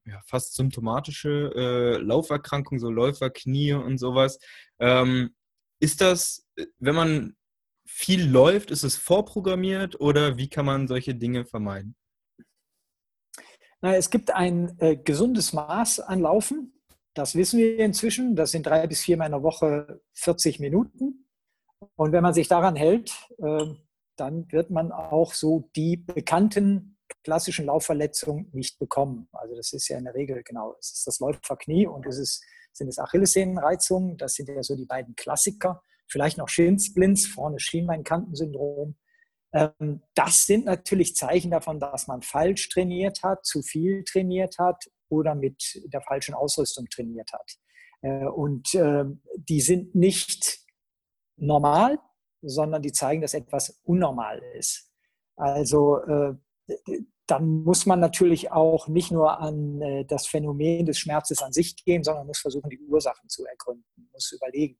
ja, fast symptomatische äh, Lauferkrankungen, so Läuferknie und sowas. Ähm, ist das, wenn man viel läuft, ist es vorprogrammiert oder wie kann man solche Dinge vermeiden? Na, es gibt ein äh, gesundes Maß an Laufen. Das wissen wir inzwischen. Das sind drei bis viermal in der Woche 40 Minuten. Und wenn man sich daran hält, äh, dann wird man auch so die bekannten klassischen Laufverletzungen nicht bekommen. Also das ist ja in der Regel genau, es ist das Läuferknie und es ist, sind es Achillessehnenreizungen. Das sind ja so die beiden Klassiker. Vielleicht noch Schiensplints, vorne Schienbeinkantensyndrom. Ähm, das sind natürlich Zeichen davon, dass man falsch trainiert hat, zu viel trainiert hat oder mit der falschen Ausrüstung trainiert hat. Äh, und ähm, die sind nicht normal, sondern die zeigen, dass etwas unnormal ist. Also äh, dann muss man natürlich auch nicht nur an äh, das Phänomen des Schmerzes an sich gehen, sondern muss versuchen, die Ursachen zu ergründen, muss überlegen,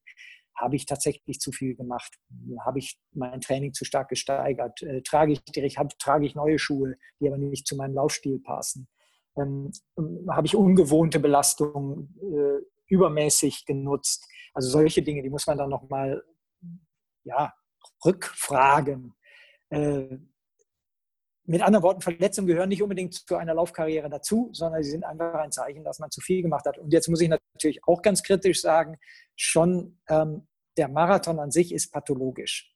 habe ich tatsächlich zu viel gemacht? Habe ich mein Training zu stark gesteigert? Äh, trage, ich, hab, trage ich neue Schuhe, die aber nicht zu meinem Laufstil passen? Ähm, habe ich ungewohnte Belastungen äh, übermäßig genutzt? Also solche Dinge, die muss man dann nochmal ja, rückfragen. Äh, mit anderen Worten, Verletzungen gehören nicht unbedingt zu einer Laufkarriere dazu, sondern sie sind einfach ein Zeichen, dass man zu viel gemacht hat. Und jetzt muss ich natürlich auch ganz kritisch sagen, schon ähm, der Marathon an sich ist pathologisch.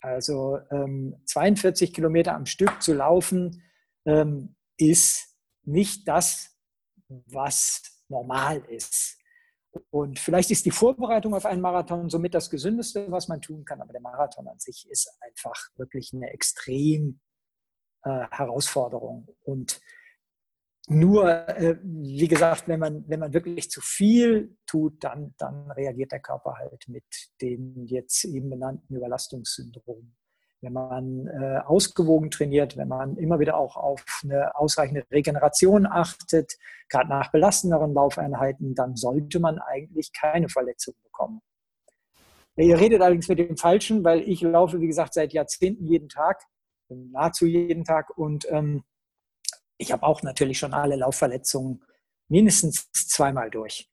Also ähm, 42 Kilometer am Stück zu laufen ähm, ist nicht das, was normal ist. Und vielleicht ist die Vorbereitung auf einen Marathon somit das Gesündeste, was man tun kann, aber der Marathon an sich ist einfach wirklich eine extrem äh, Herausforderung. Und nur, äh, wie gesagt, wenn man, wenn man wirklich zu viel tut, dann, dann reagiert der Körper halt mit den jetzt eben benannten Überlastungssyndromen. Wenn man äh, ausgewogen trainiert, wenn man immer wieder auch auf eine ausreichende Regeneration achtet, gerade nach belastenderen Laufeinheiten, dann sollte man eigentlich keine Verletzung bekommen. Ihr redet allerdings mit dem Falschen, weil ich laufe, wie gesagt, seit Jahrzehnten jeden Tag, nahezu jeden Tag und ähm, ich habe auch natürlich schon alle Laufverletzungen mindestens zweimal durch.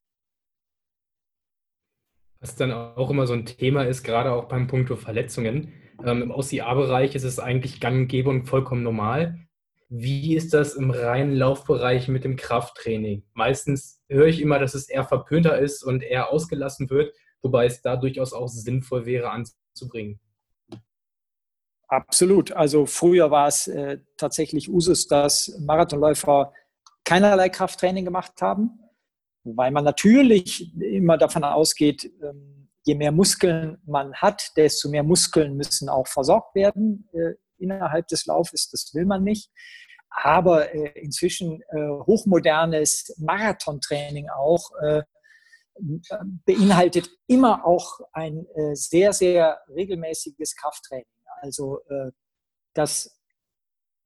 Was dann auch immer so ein Thema ist, gerade auch beim Punkto Verletzungen. Ähm, Im OCA-Bereich ist es eigentlich gang und gäbe und vollkommen normal. Wie ist das im reinen Laufbereich mit dem Krafttraining? Meistens höre ich immer, dass es eher verpönter ist und eher ausgelassen wird, wobei es da durchaus auch sinnvoll wäre anzubringen. Absolut. Also früher war es äh, tatsächlich Usus, dass Marathonläufer keinerlei Krafttraining gemacht haben, wobei man natürlich immer davon ausgeht, ähm, je mehr Muskeln man hat, desto mehr Muskeln müssen auch versorgt werden äh, innerhalb des Laufes. Das will man nicht. Aber äh, inzwischen äh, hochmodernes Marathontraining auch äh, beinhaltet immer auch ein äh, sehr, sehr regelmäßiges Krafttraining. Also äh, das,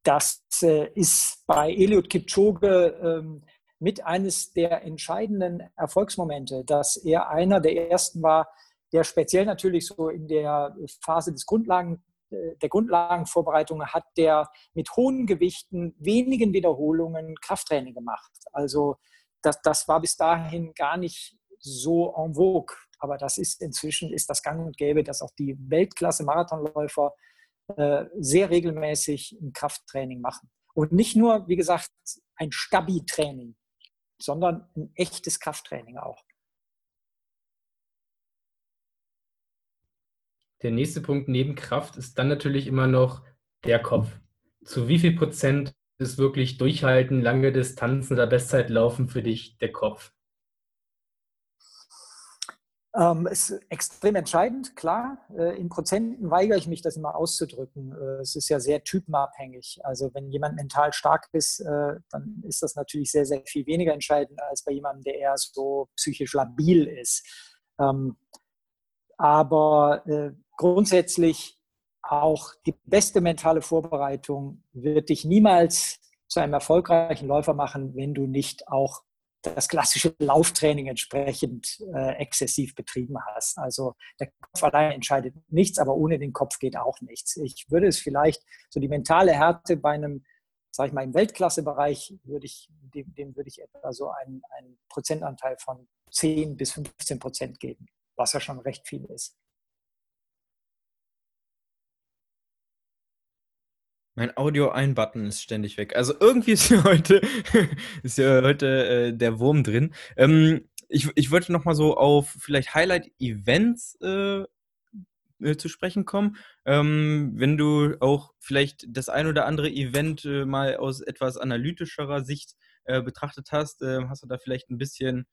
das äh, ist bei Eliud Kipchoge ähm, mit eines der entscheidenden Erfolgsmomente, dass er einer der ersten war, der speziell natürlich so in der Phase des Grundlagen, der Grundlagenvorbereitung hat der mit hohen Gewichten, wenigen Wiederholungen Krafttraining gemacht. Also das, das war bis dahin gar nicht so en vogue. Aber das ist inzwischen ist das gang und gäbe, dass auch die Weltklasse-Marathonläufer äh, sehr regelmäßig ein Krafttraining machen. Und nicht nur, wie gesagt, ein Stabi-Training, sondern ein echtes Krafttraining auch. Der nächste Punkt neben Kraft ist dann natürlich immer noch der Kopf. Zu wie viel Prozent ist wirklich Durchhalten, lange Distanzen oder Bestzeitlaufen für dich der Kopf? Ähm, ist extrem entscheidend, klar. Äh, in Prozenten weigere ich mich, das immer auszudrücken. Äh, es ist ja sehr typenabhängig. Also wenn jemand mental stark ist, äh, dann ist das natürlich sehr, sehr viel weniger entscheidend als bei jemandem, der eher so psychisch labil ist. Ähm, aber äh, grundsätzlich auch die beste mentale Vorbereitung wird dich niemals zu einem erfolgreichen Läufer machen, wenn du nicht auch das klassische Lauftraining entsprechend äh, exzessiv betrieben hast. Also der Kopf allein entscheidet nichts, aber ohne den Kopf geht auch nichts. Ich würde es vielleicht so die mentale Härte bei einem, sage ich mal, im Weltklassebereich würde ich, dem, dem würde ich etwa so einen, einen Prozentanteil von 10 bis 15 Prozent geben, was ja schon recht viel ist. Mein Audio-Ein-Button ist ständig weg. Also irgendwie ist hier heute, ist hier heute äh, der Wurm drin. Ähm, ich, ich wollte noch mal so auf vielleicht Highlight-Events äh, äh, zu sprechen kommen. Ähm, wenn du auch vielleicht das ein oder andere Event äh, mal aus etwas analytischerer Sicht äh, betrachtet hast, äh, hast du da vielleicht ein bisschen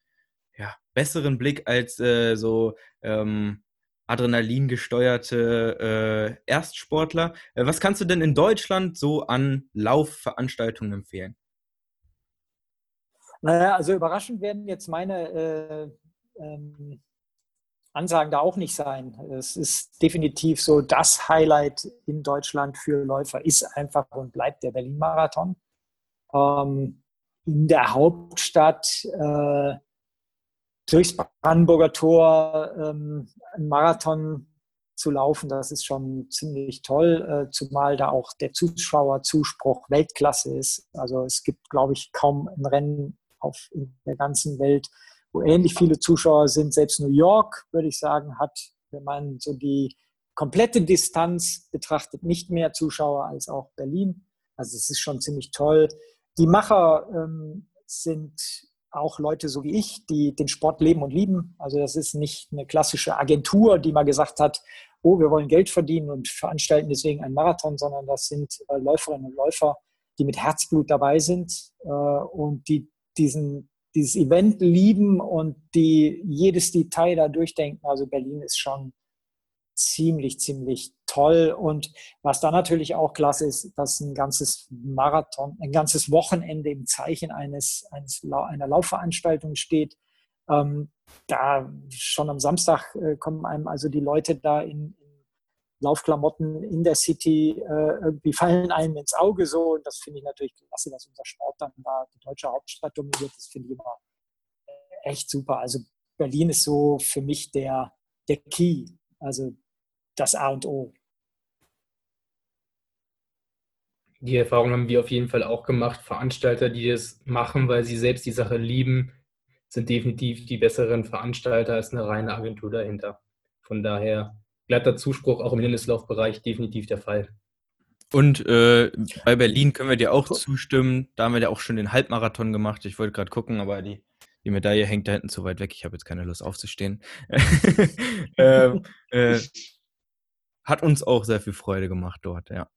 ja, besseren Blick als äh, so ähm, Adrenalin gesteuerte äh, Erstsportler. Äh, was kannst du denn in Deutschland so an Laufveranstaltungen empfehlen? Naja, also überraschend werden jetzt meine äh, ähm, Ansagen da auch nicht sein. Es ist definitiv so, das Highlight in Deutschland für Läufer ist einfach und bleibt der Berlin-Marathon. Ähm, in der Hauptstadt äh, durchs Brandenburger Tor ähm, einen Marathon zu laufen, das ist schon ziemlich toll, äh, zumal da auch der Zuschauerzuspruch Weltklasse ist. Also es gibt, glaube ich, kaum ein Rennen auf in der ganzen Welt, wo ähnlich viele Zuschauer sind. Selbst New York, würde ich sagen, hat, wenn man so die komplette Distanz betrachtet, nicht mehr Zuschauer als auch Berlin. Also es ist schon ziemlich toll. Die Macher ähm, sind auch Leute so wie ich, die den Sport leben und lieben. Also das ist nicht eine klassische Agentur, die mal gesagt hat, oh, wir wollen Geld verdienen und veranstalten deswegen einen Marathon, sondern das sind äh, Läuferinnen und Läufer, die mit Herzblut dabei sind äh, und die diesen, dieses Event lieben und die jedes Detail da durchdenken. Also Berlin ist schon ziemlich, ziemlich toll. Und was da natürlich auch klasse ist, dass ein ganzes Marathon, ein ganzes Wochenende im Zeichen eines, eines einer Laufveranstaltung steht. Ähm, da schon am Samstag äh, kommen einem also die Leute da in, in Laufklamotten in der City äh, irgendwie fallen einem ins Auge so. Und das finde ich natürlich klasse, dass unser Sport dann da die deutsche Hauptstadt dominiert. Das finde ich immer echt super. Also Berlin ist so für mich der, der Key. Also das A und O. Die Erfahrung haben wir auf jeden Fall auch gemacht. Veranstalter, die das machen, weil sie selbst die Sache lieben, sind definitiv die besseren Veranstalter als eine reine Agentur dahinter. Von daher glatter Zuspruch auch im Hindernislaufbereich definitiv der Fall. Und äh, bei Berlin können wir dir auch zustimmen. Da haben wir ja auch schon den Halbmarathon gemacht. Ich wollte gerade gucken, aber die, die Medaille hängt da hinten zu weit weg. Ich habe jetzt keine Lust aufzustehen. ähm, äh, hat uns auch sehr viel Freude gemacht dort, ja.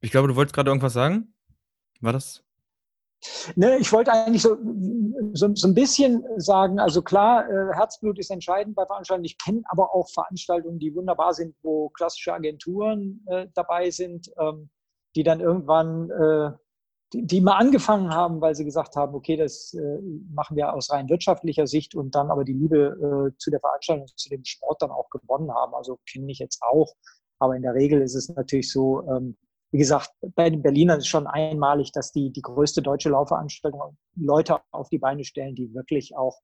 Ich glaube, du wolltest gerade irgendwas sagen. War das? Ne, ich wollte eigentlich so, so, so, ein bisschen sagen, also klar, äh, Herzblut ist entscheidend bei Veranstaltungen. Ich kenne aber auch Veranstaltungen, die wunderbar sind, wo klassische Agenturen äh, dabei sind, ähm, die dann irgendwann äh, die, die mal angefangen haben, weil sie gesagt haben, okay, das äh, machen wir aus rein wirtschaftlicher Sicht und dann aber die Liebe äh, zu der Veranstaltung, zu dem Sport dann auch gewonnen haben. Also kenne ich jetzt auch. Aber in der Regel ist es natürlich so, ähm, wie gesagt, bei den Berlinern ist es schon einmalig, dass die die größte deutsche Laufveranstaltung Leute auf die Beine stellen, die wirklich auch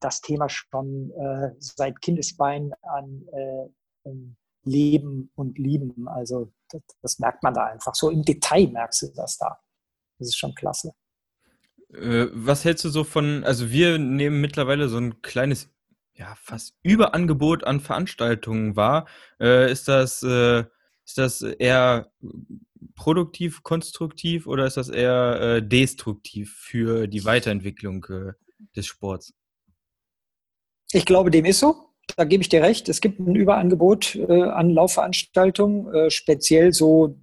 das Thema schon äh, seit Kindesbein an äh, leben und lieben. Also das, das, merkt man da einfach. So im Detail merkst du das da. Das ist schon klasse. Äh, was hältst du so von, also wir nehmen mittlerweile so ein kleines, ja, fast Überangebot an Veranstaltungen wahr. Äh, ist das, äh, ist das eher produktiv, konstruktiv oder ist das eher destruktiv für die Weiterentwicklung des Sports? Ich glaube, dem ist so. Da gebe ich dir recht. Es gibt ein Überangebot äh, an Laufveranstaltungen, äh, speziell so,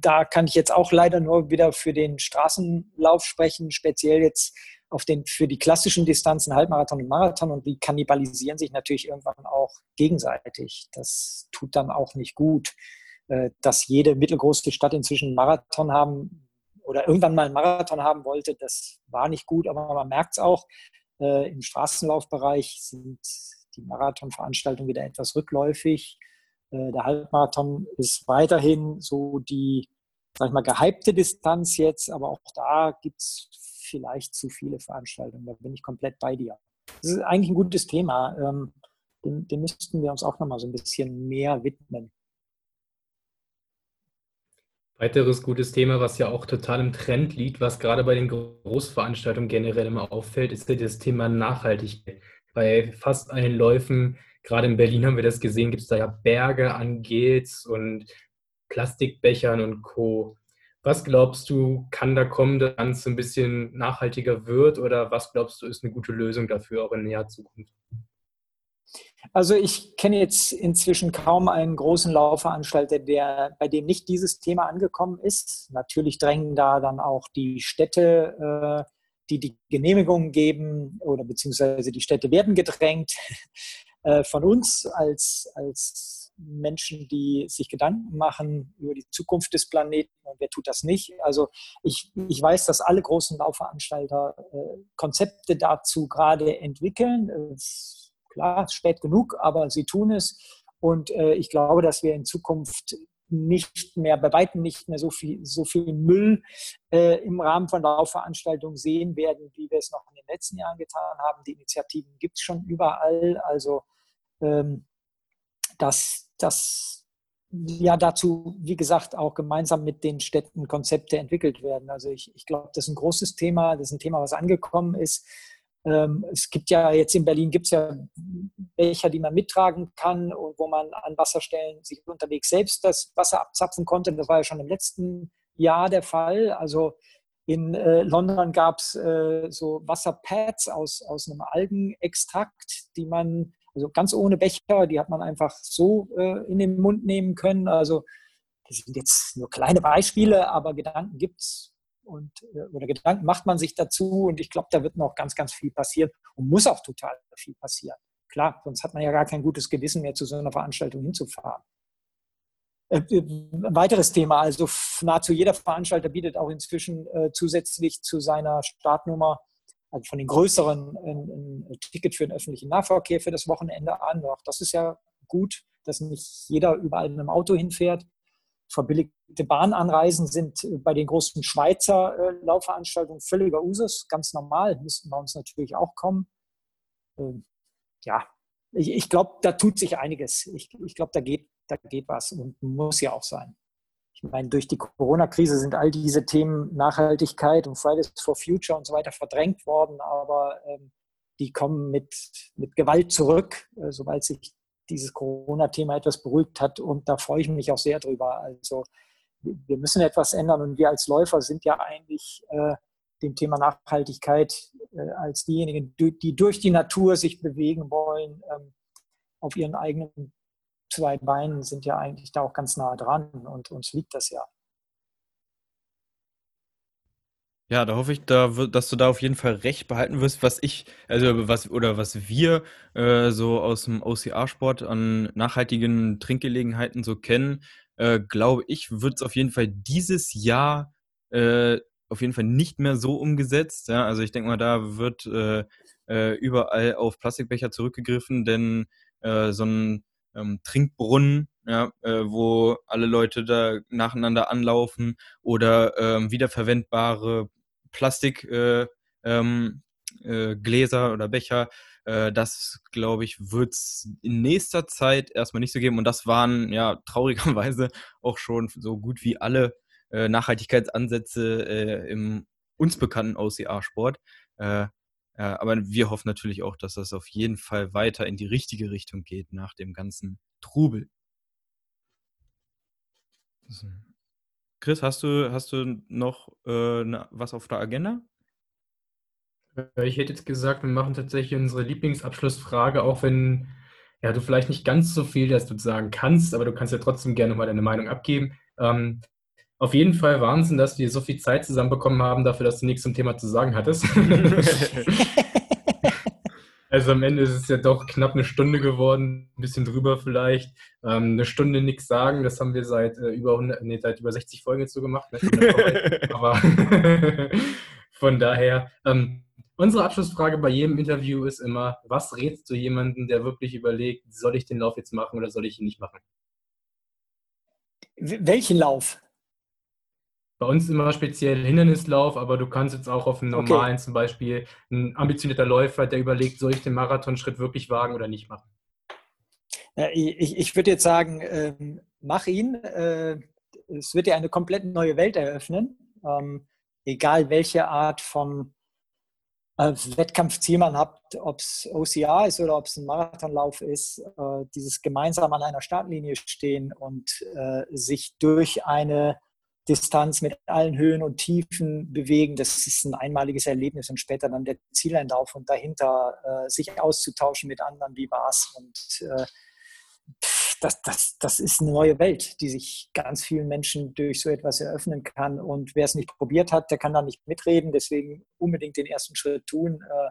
da kann ich jetzt auch leider nur wieder für den Straßenlauf sprechen, speziell jetzt auf den, für die klassischen Distanzen, Halbmarathon und Marathon und die kannibalisieren sich natürlich irgendwann auch gegenseitig. Das tut dann auch nicht gut, äh, dass jede mittelgroße Stadt inzwischen einen Marathon haben oder irgendwann mal einen Marathon haben wollte. Das war nicht gut, aber man merkt es auch. Äh, Im Straßenlaufbereich sind die Marathonveranstaltungen wieder etwas rückläufig. Äh, der Halbmarathon ist weiterhin so die, sag ich mal, gehypte Distanz jetzt, aber auch da gibt es vielleicht zu viele Veranstaltungen. Da bin ich komplett bei dir. Das ist eigentlich ein gutes Thema. Ähm, dem, dem müssten wir uns auch nochmal so ein bisschen mehr widmen. Weiteres gutes Thema, was ja auch total im Trend liegt, was gerade bei den Großveranstaltungen generell immer auffällt, ist ja das Thema Nachhaltigkeit. Bei fast allen Läufen, gerade in Berlin haben wir das gesehen, gibt es da ja Berge an Gels und Plastikbechern und Co. Was glaubst du, kann da kommen, dass es ein bisschen nachhaltiger wird oder was glaubst du, ist eine gute Lösung dafür auch in näher Zukunft? Also ich kenne jetzt inzwischen kaum einen großen Laufveranstalter, der, bei dem nicht dieses Thema angekommen ist. Natürlich drängen da dann auch die Städte, äh, die die Genehmigungen geben oder beziehungsweise die Städte werden gedrängt äh, von uns als, als Menschen, die sich Gedanken machen über die Zukunft des Planeten und wer tut das nicht. Also ich, ich weiß, dass alle großen Laufveranstalter äh, Konzepte dazu gerade entwickeln. Äh, klar, spät genug, aber sie tun es. Und äh, ich glaube, dass wir in Zukunft nicht mehr, bei weitem nicht mehr so viel, so viel Müll äh, im Rahmen von Laufveranstaltungen sehen werden, wie wir es noch in den letzten Jahren getan haben. Die Initiativen gibt es schon überall. Also ähm, dass, dass ja dazu, wie gesagt, auch gemeinsam mit den Städten Konzepte entwickelt werden. Also ich, ich glaube, das ist ein großes Thema, das ist ein Thema, was angekommen ist. Ähm, es gibt ja jetzt in Berlin gibt es ja Becher, die man mittragen kann und wo man an Wasserstellen sich unterwegs selbst das Wasser abzapfen konnte. Das war ja schon im letzten Jahr der Fall. Also in äh, London gab es äh, so Wasserpads aus, aus einem Algenextrakt, die man also ganz ohne Becher, die hat man einfach so äh, in den Mund nehmen können. Also das sind jetzt nur kleine Beispiele, aber Gedanken gibt es und äh, oder Gedanken macht man sich dazu und ich glaube, da wird noch ganz, ganz viel passieren und muss auch total viel passieren. Klar, sonst hat man ja gar kein gutes Gewissen mehr, zu so einer Veranstaltung hinzufahren. Äh, äh ein weiteres Thema, also nahezu jeder Veranstalter bietet auch inzwischen zusätzlich zu seiner Startnummer also von den größeren ein, ein Ticket für den öffentlichen Nahverkehr für das Wochenende an. Auch das ist ja gut, dass nicht jeder überall mit einem Auto hinfährt. Verbilligte Bahnanreisen sind bei den großen Schweizer äh, Laufveranstaltungen völliger Usus, ganz normal, müssten bei uns natürlich auch kommen. Ähm, ja, ich, ich glaube, da tut sich einiges. Ich, ich glaube, da geht, da geht was und muss ja auch sein. Ich meine, durch die Corona-Krise sind all diese Themen Nachhaltigkeit und Fridays for Future und so weiter verdrängt worden, aber ähm, die kommen mit, mit Gewalt zurück, äh, sobald sich dieses Corona-Thema etwas beruhigt hat. Und da freue ich mich auch sehr drüber. Also wir müssen etwas ändern und wir als Läufer sind ja eigentlich äh, dem Thema Nachhaltigkeit äh, als diejenigen, die durch die Natur sich bewegen wollen, ähm, auf ihren eigenen zwei Beinen sind ja eigentlich da auch ganz nah dran und uns liegt das ja. Ja, da hoffe ich, da, dass du da auf jeden Fall recht behalten wirst, was ich, also was oder was wir äh, so aus dem OCR-Sport an nachhaltigen Trinkgelegenheiten so kennen, äh, glaube ich, wird es auf jeden Fall dieses Jahr äh, auf jeden Fall nicht mehr so umgesetzt. Ja? Also ich denke mal, da wird äh, äh, überall auf Plastikbecher zurückgegriffen, denn äh, so ein ähm, Trinkbrunnen, ja, äh, wo alle Leute da nacheinander anlaufen oder ähm, wiederverwendbare Plastik, äh, ähm, äh, oder Becher. Äh, das, glaube ich, wird es in nächster Zeit erstmal nicht so geben. Und das waren ja traurigerweise auch schon so gut wie alle äh, Nachhaltigkeitsansätze äh, im uns bekannten OCR-Sport. Aber wir hoffen natürlich auch, dass das auf jeden Fall weiter in die richtige Richtung geht nach dem ganzen Trubel. Chris, hast du, hast du noch äh, was auf der Agenda? Äh, ich hätte jetzt gesagt, wir machen tatsächlich unsere Lieblingsabschlussfrage, auch wenn ja, du vielleicht nicht ganz so viel dazu sagen kannst, aber du kannst ja trotzdem gerne mal deine Meinung abgeben. Ähm, auf jeden Fall Wahnsinn, dass wir so viel Zeit zusammenbekommen haben dafür, dass du nichts zum Thema zu sagen hattest. also am Ende ist es ja doch knapp eine Stunde geworden, ein bisschen drüber vielleicht. Ähm, eine Stunde nichts sagen, das haben wir seit äh, über 100, nee, seit über 60 Folgen jetzt so gemacht. Ne? Aber von daher, ähm, Unsere Abschlussfrage bei jedem Interview ist immer, was rätst du jemandem, der wirklich überlegt, soll ich den Lauf jetzt machen oder soll ich ihn nicht machen? Welchen Lauf? Bei uns immer speziell Hindernislauf, aber du kannst jetzt auch auf einen normalen okay. zum Beispiel, ein ambitionierter Läufer, der überlegt, soll ich den Marathonschritt wirklich wagen oder nicht machen? Ich, ich würde jetzt sagen, ähm, mach ihn. Äh, es wird dir eine komplett neue Welt eröffnen. Ähm, egal welche Art von äh, Wettkampfziel man hat, ob es OCR ist oder ob es ein Marathonlauf ist, äh, dieses gemeinsam an einer Startlinie stehen und äh, sich durch eine Distanz mit allen Höhen und Tiefen bewegen, das ist ein einmaliges Erlebnis und später dann der Zieleinlauf und dahinter äh, sich auszutauschen mit anderen, wie war es und äh, das, das, das ist eine neue Welt, die sich ganz vielen Menschen durch so etwas eröffnen kann. Und wer es nicht probiert hat, der kann da nicht mitreden. Deswegen unbedingt den ersten Schritt tun. Äh,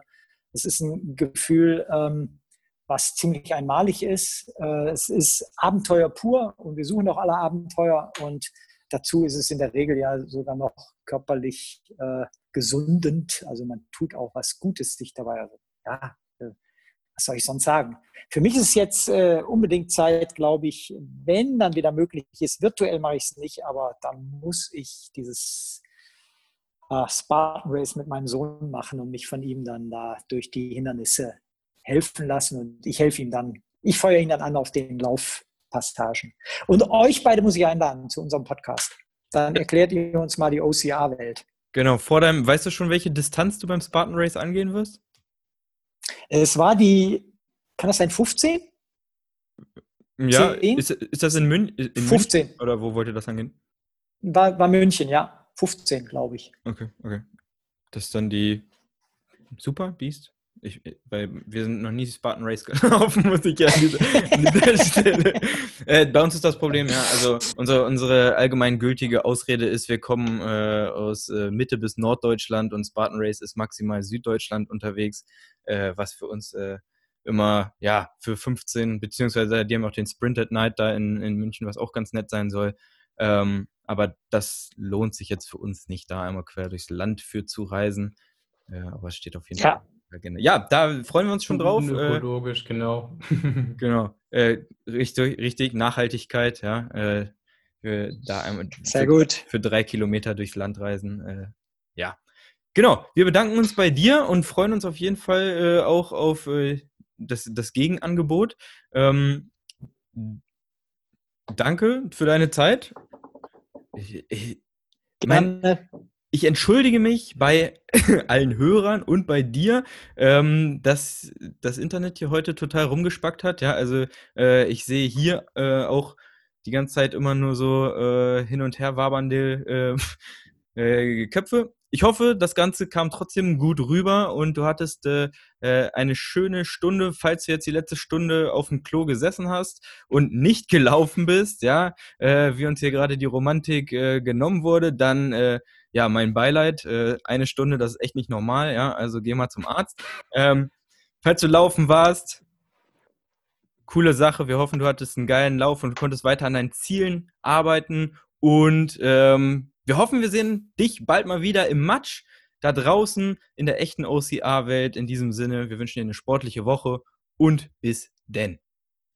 es ist ein Gefühl, ähm, was ziemlich einmalig ist. Äh, es ist Abenteuer pur und wir suchen auch alle Abenteuer. Und dazu ist es in der Regel ja sogar noch körperlich äh, gesundend. Also man tut auch was Gutes sich dabei. Also, ja, was soll ich sonst sagen? Für mich ist es jetzt äh, unbedingt Zeit, glaube ich, wenn dann wieder möglich ist. Virtuell mache ich es nicht, aber dann muss ich dieses äh, Spartan Race mit meinem Sohn machen und mich von ihm dann da durch die Hindernisse helfen lassen. Und ich helfe ihm dann, ich feuere ihn dann an auf den Laufpassagen. Und euch beide muss ich einladen zu unserem Podcast. Dann erklärt ihr uns mal die OCR-Welt. Genau, vor deinem, weißt du schon, welche Distanz du beim Spartan Race angehen wirst? Es war die, kann das sein, 15? Ja, ist, ist, das in, Mün in 15. München? Oder wo wollt ihr das angehen? War, war München, ja. 15, glaube ich. Okay, okay. Das ist dann die Super Beast? Ich, weil wir sind noch nie Spartan Race gelaufen, muss ich ja an dieser, an dieser Stelle. Äh, bei uns ist das Problem, ja, also unsere, unsere allgemein gültige Ausrede ist, wir kommen äh, aus äh, Mitte bis Norddeutschland und Spartan Race ist maximal Süddeutschland unterwegs, äh, was für uns äh, immer, ja, für 15, beziehungsweise die haben auch den Sprint at Night da in, in München, was auch ganz nett sein soll. Ähm, aber das lohnt sich jetzt für uns nicht, da einmal quer durchs Land für zu reisen. Äh, aber es steht auf jeden Fall ja, da freuen wir uns schon drauf. Äh, ökologisch, genau. genau. Äh, richtig, richtig, Nachhaltigkeit, ja. Äh, für, da einmal Sehr für, gut. Für drei Kilometer durchs Land reisen. Äh, ja. Genau. Wir bedanken uns bei dir und freuen uns auf jeden Fall äh, auch auf äh, das, das Gegenangebot. Ähm, danke für deine Zeit. Ich, ich, mein, ich entschuldige mich bei allen Hörern und bei dir, ähm, dass das Internet hier heute total rumgespackt hat. Ja, also äh, ich sehe hier äh, auch die ganze Zeit immer nur so äh, hin und her wabernde äh, äh, Köpfe. Ich hoffe, das Ganze kam trotzdem gut rüber und du hattest äh, eine schöne Stunde, falls du jetzt die letzte Stunde auf dem Klo gesessen hast und nicht gelaufen bist, ja, wie uns hier gerade die Romantik genommen wurde, dann ja, mein Beileid, äh, eine Stunde, das ist echt nicht normal, ja, also geh mal zum Arzt. Ähm, falls du laufen warst, coole Sache, wir hoffen, du hattest einen geilen Lauf und konntest weiter an deinen Zielen arbeiten und ähm, wir hoffen, wir sehen dich bald mal wieder im Match da draußen in der echten OCR-Welt. In diesem Sinne, wir wünschen dir eine sportliche Woche und bis denn.